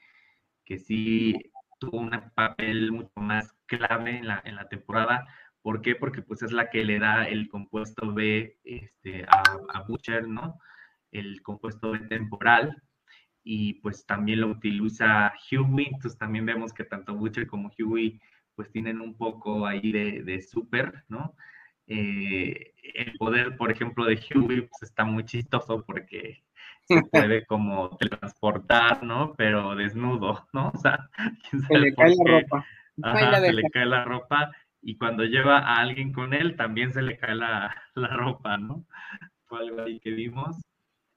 que sí tuvo un papel mucho más clave en la, en la temporada. ¿Por qué? Porque pues es la que le da el compuesto B este, a, a Butcher, ¿no? El compuesto B temporal, y pues también lo utiliza Huey, entonces también vemos que tanto Butcher como Huey pues tienen un poco ahí de, de super, ¿no? Eh, el poder, por ejemplo, de Huey pues está muy chistoso porque se puede como transportar, ¿no? Pero desnudo, ¿no? O sea, se le cae la ropa. Ajá, se le cae la ropa y cuando lleva a alguien con él también se le cae la, la ropa, ¿no? Fue algo ahí que vimos.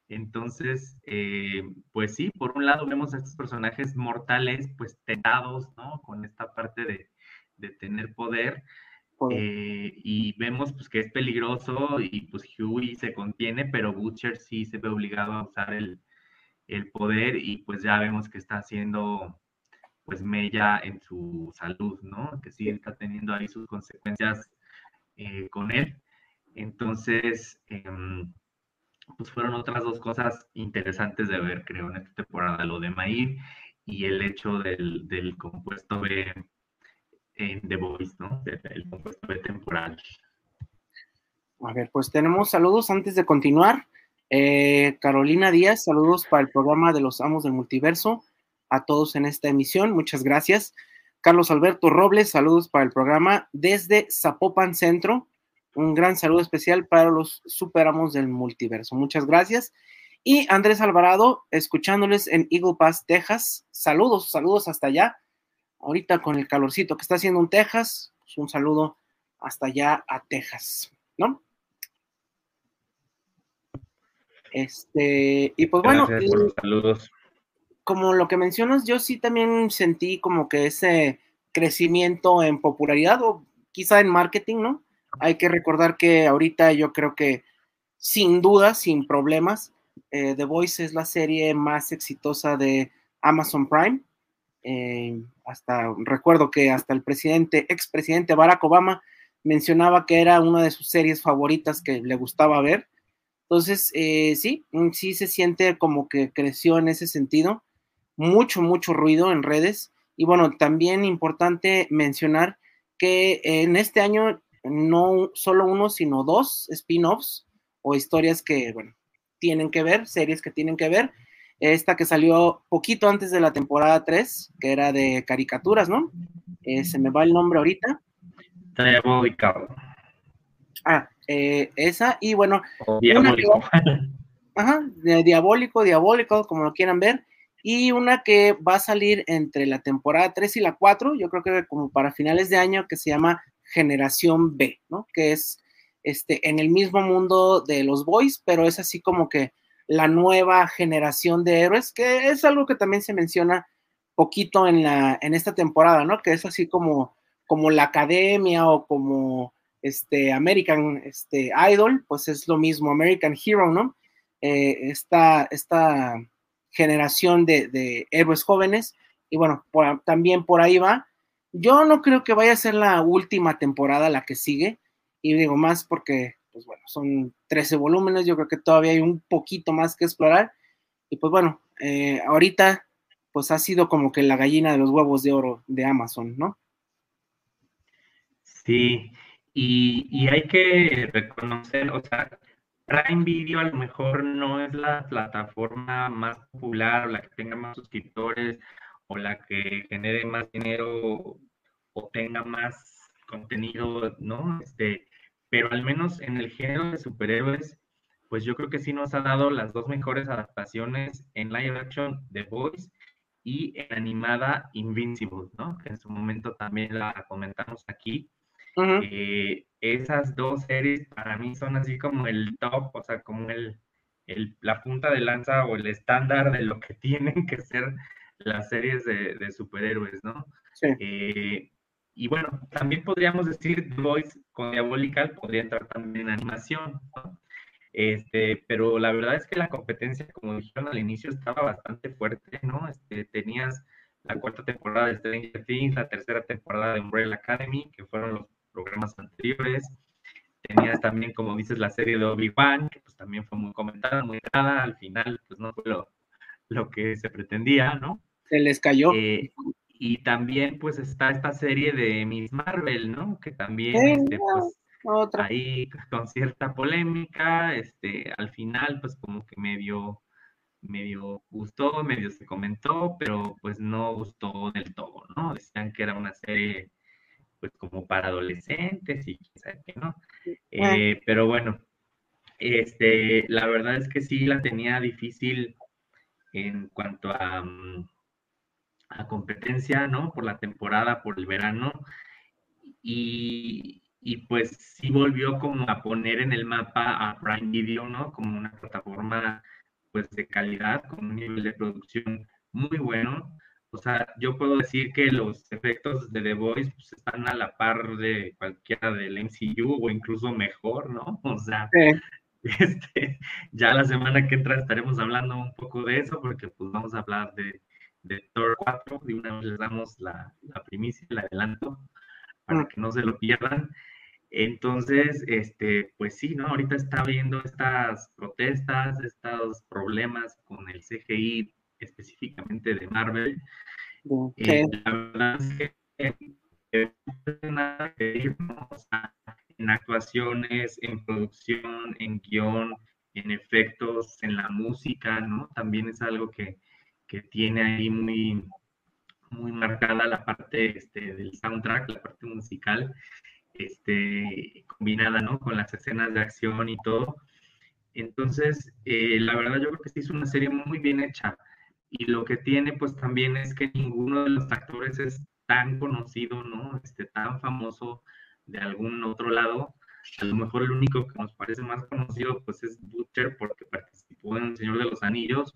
Entonces, eh, pues sí, por un lado vemos a estos personajes mortales, pues tentados, ¿no? Con esta parte de, de tener poder. Eh, y vemos pues que es peligroso y pues Huey se contiene, pero Butcher sí se ve obligado a usar el, el poder y pues ya vemos que está haciendo pues mella en su salud, ¿no? Que sí está teniendo ahí sus consecuencias eh, con él. Entonces, eh, pues fueron otras dos cosas interesantes de ver, creo, en esta temporada, lo de Maíz y el hecho del, del compuesto B en The Voice, ¿no? El compuesto B temporal. A ver, pues tenemos saludos antes de continuar. Eh, Carolina Díaz, saludos para el programa de los Amos del Multiverso. A todos en esta emisión, muchas gracias. Carlos Alberto Robles, saludos para el programa desde Zapopan Centro un gran saludo especial para los superamos del multiverso. Muchas gracias. Y Andrés Alvarado, escuchándoles en Eagle Pass, Texas. Saludos, saludos hasta allá. Ahorita con el calorcito que está haciendo en Texas, pues un saludo hasta allá a Texas, ¿no? Este, y pues bueno, saludos. Como lo que mencionas, yo sí también sentí como que ese crecimiento en popularidad o quizá en marketing, ¿no? Hay que recordar que ahorita yo creo que sin duda, sin problemas, eh, The Voice es la serie más exitosa de Amazon Prime. Eh, hasta recuerdo que hasta el presidente, expresidente Barack Obama mencionaba que era una de sus series favoritas que le gustaba ver. Entonces, eh, sí, mm, sí se siente como que creció en ese sentido. Mucho, mucho ruido en redes. Y bueno, también importante mencionar que en este año no solo uno, sino dos spin-offs o historias que, bueno, tienen que ver, series que tienen que ver. Esta que salió poquito antes de la temporada 3, que era de caricaturas, ¿no? Eh, se me va el nombre ahorita. Diabólico. Ah, eh, esa, y bueno. diabólico. ajá, diabólico, diabólico, como lo quieran ver. Y una que va a salir entre la temporada 3 y la 4, yo creo que como para finales de año, que se llama generación B, ¿no? Que es este, en el mismo mundo de los boys, pero es así como que la nueva generación de héroes, que es algo que también se menciona poquito en, la, en esta temporada, ¿no? Que es así como, como la academia o como este American este, Idol, pues es lo mismo, American Hero, ¿no? Eh, esta, esta generación de, de, héroes jóvenes, y bueno, también por ahí va, yo no creo que vaya a ser la última temporada la que sigue, y digo más porque, pues bueno, son 13 volúmenes, yo creo que todavía hay un poquito más que explorar, y pues bueno, eh, ahorita pues ha sido como que la gallina de los huevos de oro de Amazon, ¿no? Sí, y, y hay que reconocer, o sea, Prime Video a lo mejor no es la plataforma más popular la que tenga más suscriptores o la que genere más dinero o tenga más contenido, ¿no? Este, pero al menos en el género de superhéroes, pues yo creo que sí nos ha dado las dos mejores adaptaciones en live action The Voice y en animada Invincible, ¿no? Que en su momento también la comentamos aquí. Eh, esas dos series para mí son así como el top, o sea, como el, el, la punta de lanza o el estándar de lo que tienen que ser las series de, de superhéroes, ¿no? Sí. Eh, y bueno, también podríamos decir The Voice con Diabolical podría entrar también en animación, ¿no? Este, pero la verdad es que la competencia, como dijeron al inicio, estaba bastante fuerte, ¿no? Este, tenías la cuarta temporada de Stranger Things, la tercera temporada de Umbrella Academy, que fueron los programas anteriores. tenías también, como dices, la serie de Obi-Wan, que pues también fue muy comentada, muy dada, al final pues no fue lo, lo que se pretendía, ¿no? Se les cayó. Eh, y también pues está esta serie de Miss Marvel, ¿no? Que también, este, pues, otra. ahí con cierta polémica, este, al final pues como que medio, medio gustó, medio se comentó, pero pues no gustó del todo, ¿no? Decían que era una serie pues como para adolescentes y quizás que no. Eh, pero bueno, este, la verdad es que sí la tenía difícil en cuanto a, mm, a competencia, ¿no? Por la temporada, por el verano. Y, y, pues sí volvió como a poner en el mapa a Prime Video, ¿no? Como una plataforma pues de calidad, con un nivel de producción muy bueno. O sea, yo puedo decir que los efectos de The Voice pues, están a la par de cualquiera del MCU o incluso mejor, ¿no? O sea, este, ya la semana que entra estaremos hablando un poco de eso porque pues vamos a hablar de, de Thor 4, de una vez les damos la, la primicia, el adelanto, para mm. que no se lo pierdan. Entonces, este, pues sí, ¿no? Ahorita está habiendo estas protestas, estos problemas con el CGI específicamente de Marvel. Eh, la verdad es que eh, que en actuaciones, en producción, en guion, en efectos, en la música, ¿no? También es algo que, que tiene ahí muy, muy marcada la parte este, del soundtrack, la parte musical, este, combinada, ¿no? Con las escenas de acción y todo. Entonces, eh, la verdad yo creo que sí es una serie muy bien hecha. Y lo que tiene, pues también es que ninguno de los actores es tan conocido, ¿no? Este, tan famoso de algún otro lado. A lo mejor el único que nos parece más conocido, pues es Butcher, porque participó en El Señor de los Anillos,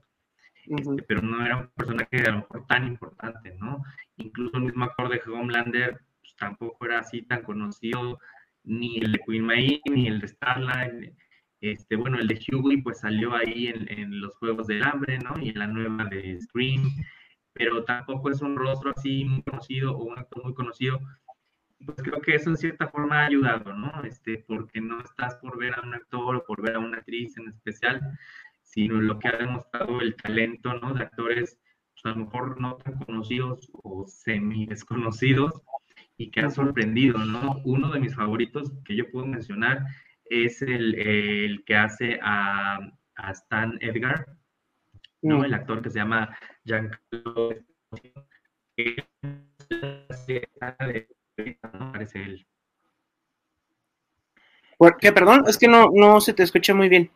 este, pero no era un personaje a lo mejor tan importante, ¿no? Incluso el mismo actor de Homelander pues, tampoco era así tan conocido, ni el de Queen May, ni el de Starlight. Este, bueno, el de Hughie pues salió ahí en, los Juegos del Hambre, ¿no? Y en la nueva de Scream, pero tampoco es un rostro así muy conocido o un actor muy conocido. Pues creo que eso en cierta forma ha ayudado, ¿no? Este, porque no estás por ver a un actor o por ver a una actriz en especial, sino lo que ha demostrado el talento, ¿no? De actores, pues, a lo mejor no tan conocidos o semi desconocidos y que han sorprendido, ¿no? Uno de mis favoritos que yo puedo mencionar es el, el que hace a, a, Stan Edgar, ¿no? Mm. El actor que se llama Giancarlo Parece él. ¿Qué, perdón? Es que no, no se te escucha muy bien.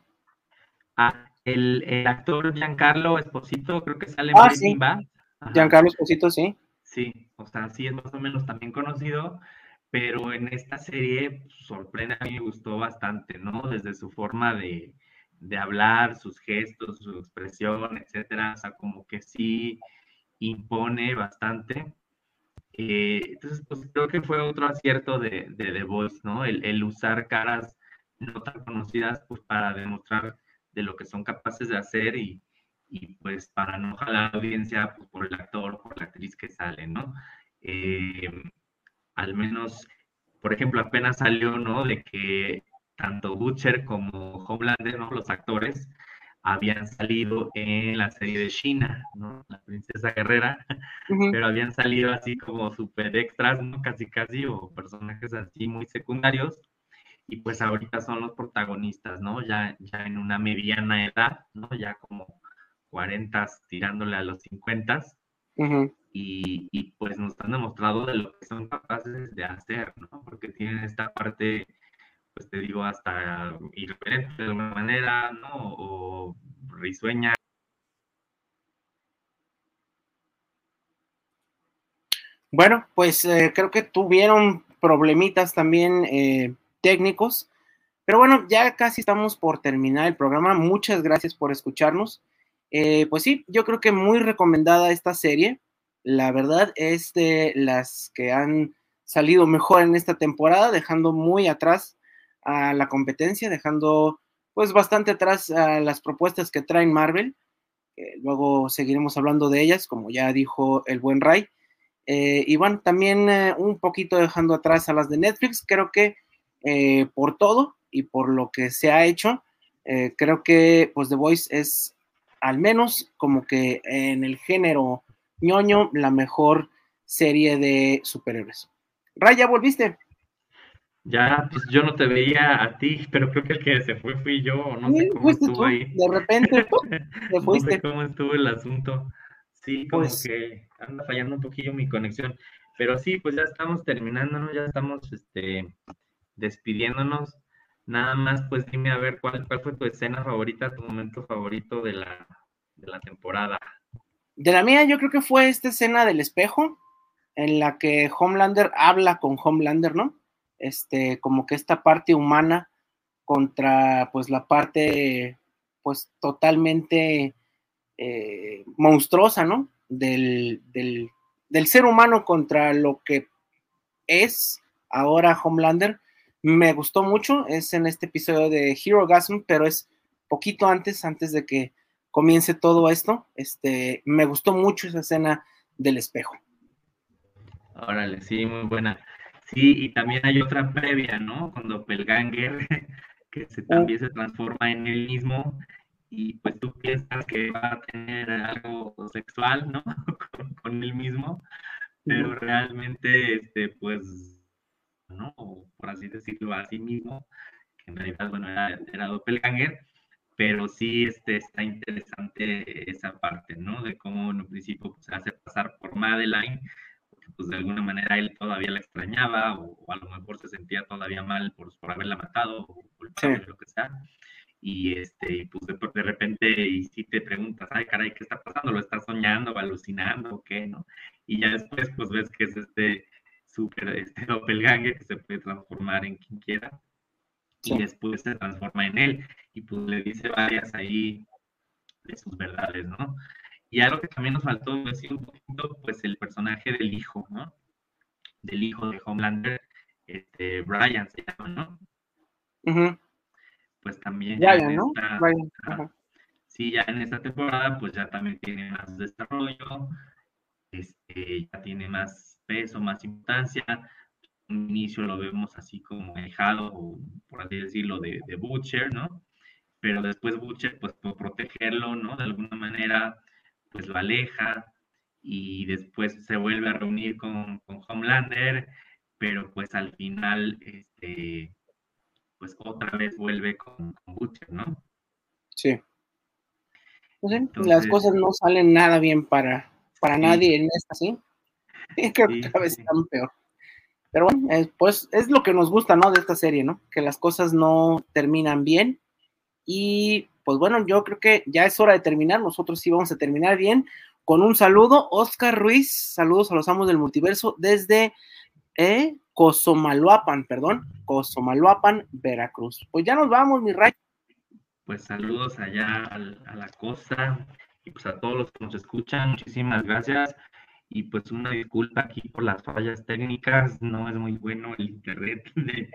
Ah, el, actor Giancarlo Esposito, creo que sale ah, sí. Giancarlo Esposito, sí. Sí, o sea, sí es más o menos también conocido, pero en esta serie pues, sorprende, a mí me gustó bastante, ¿no? Desde su forma de, hablar, sus gestos, su expresión, etcétera, o sea, como que sí impone bastante. Eh, entonces, pues creo que fue otro acierto de, de The Voice, ¿no? El, usar caras no tan conocidas, pues para demostrar de lo que son capaces de hacer y, y pues para no jalar la audiencia pues, por el actor, por la actriz que sale, ¿no? Eh, al menos, por ejemplo, apenas salió, ¿no? De que tanto Butcher como Homelander, ¿no? Los actores habían salido en la serie de China, ¿no? La princesa guerrera, pero habían salido así como super extras, ¿no? Casi casi, o personajes así muy secundarios, y pues ahorita son los protagonistas, ¿no? Ya, ya en una mediana edad, ¿no? Ya como 40 tirándole a los 50 y, pues nos han demostrado de lo que son capaces de hacer, ¿no? Porque tienen esta parte, pues te digo, hasta irreverente de alguna manera, ¿no? O risueña. Bueno, pues eh, creo que tuvieron problemitas también eh, técnicos. Pero bueno, ya casi estamos por terminar el programa. Muchas gracias por escucharnos. Eh, pues sí, yo creo que muy recomendada esta serie. La verdad es de las que han salido mejor en esta temporada, dejando muy atrás a la competencia, dejando pues bastante atrás a las propuestas que traen Marvel. luego seguiremos hablando de ellas, como ya dijo el buen Ray. Eh, y bueno, también eh, un poquito dejando atrás a las de Netflix. Creo que eh, por todo y por lo que se ha hecho. Eh, creo que pues The Voice es al menos como que en el género ñoño la mejor serie de superhéroes. Raya, ¿volviste? Ya, pues yo no te veía a ti, pero creo que el que se fue fui yo, no sé cómo estuvo ahí. De repente, te fuiste. no sé cómo estuvo el asunto. Sí, como pues que anda fallando un poquillo mi conexión. Pero sí, pues ya estamos terminando, Ya estamos este, despidiéndonos. Nada más, pues dime a ver cuál, cuál fue tu escena favorita, tu momento favorito de la, de la temporada. De la mía, yo creo que fue esta escena del espejo, en la que Homelander habla con Homelander, ¿no? Este, como que esta parte humana contra, pues, la parte, pues, totalmente eh, monstruosa, ¿no? Del, del, del ser humano contra lo que es ahora Homelander me gustó mucho, es en este episodio de Hero Gasm, pero es poquito antes, antes de que comience todo esto. Este, me gustó mucho esa escena del espejo. Órale, sí, muy buena. Sí, y también hay otra previa, ¿no? Cuando Pelganger, que se, también se transforma en él mismo, y pues tú piensas que va a tener algo sexual, ¿no? con, con él mismo, pero realmente, este, pues ¿no? Por así decirlo a sí mismo, que en realidad, bueno, era, era doppelganger, pero sí este, está interesante esa parte, ¿no? De cómo en un principio pues, se hace pasar por Madeline, porque pues de alguna manera él todavía la extrañaba, o, a lo mejor se sentía todavía mal por, por haberla matado, o culpable, lo que sea. Y este, pues de, de, repente, y si te preguntas, ay caray, ¿qué está pasando? ¿Lo estás soñando, alucinando o qué? ¿no? Y ya después, pues ves que es este super este, doppelganger que se puede transformar en quien quiera y después se transforma en él y pues le dice varias ahí de sus verdades, ¿no? Y algo que también nos faltó decir un poquito, pues el personaje del hijo, ¿no? Del hijo de Homelander, este, Brian se llama, ¿no? Pues también. Ya, ya ¿no? sí, ya en esta temporada, pues ya también tiene más desarrollo, este, ya tiene más peso, más importancia. Un inicio lo vemos así como dejado, por así decirlo, de, Butcher, ¿no? Pero después Butcher, pues por protegerlo, ¿no? De alguna manera, pues lo aleja y después se vuelve a reunir con, Homelander, pero pues al final, este, pues otra vez vuelve con, Butcher, ¿no? Sí. Pues las cosas no salen nada bien para, para nadie en esta, ¿sí? Creo que cada vez están peor. Pero bueno, pues es lo que nos gusta, ¿no? De esta serie, ¿no? Que las cosas no terminan bien. Y pues bueno, yo creo que ya es hora de terminar. Nosotros sí vamos a terminar bien con un saludo. Oscar Ruiz, saludos a los amos del multiverso desde eh, Cosomaluapan, perdón, Cosomaluapan, Veracruz. Pues ya nos vamos, mi rey. Pues saludos allá a la costa y pues a todos los que nos escuchan, muchísimas gracias y pues una disculpa aquí por las fallas técnicas, no es muy bueno el internet,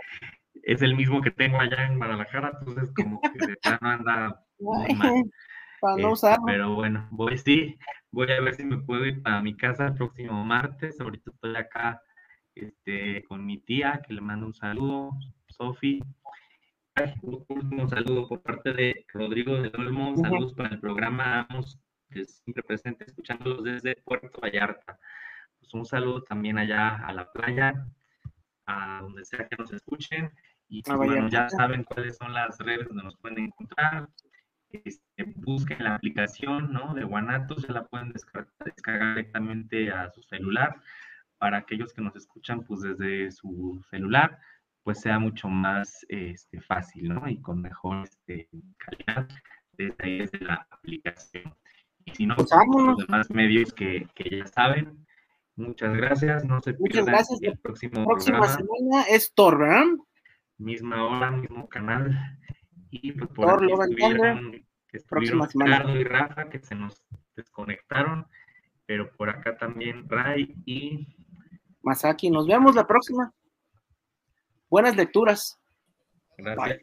es el mismo que tengo allá en Guadalajara, entonces como que de plano anda Para no este, usarlo. Pero bueno, voy sí, voy a ver si me puedo ir para mi casa el próximo martes, ahorita estoy acá este, con mi tía, que le mando un saludo, Sofi. Un último saludo por parte de Rodrigo de Olmo, saludos para el programa Amos siempre presente escuchándolos desde Puerto Vallarta. Pues un saludo también allá a la playa, a donde sea que nos escuchen. Y pues, bueno, ya saben cuáles son las redes donde nos pueden encontrar. Este, busquen la aplicación ¿no? de Guanatos, ya la pueden descargar, directamente a su celular para aquellos que nos escuchan pues desde su celular, pues sea mucho más este, fácil, ¿no? Y con mejor este, calidad desde, desde la aplicación. Y si no, pues los demás medios que, ya saben. Muchas gracias. No se pierdan gracias. el próximo próxima semana es Thor, ¿verdad? Misma hora, mismo canal. Y pues por Thor, aquí estuvieron, que estuvieron Ricardo y Rafa, que se nos desconectaron. Pero por acá también Ray y Masaki. Nos vemos la próxima. Buenas lecturas. Gracias.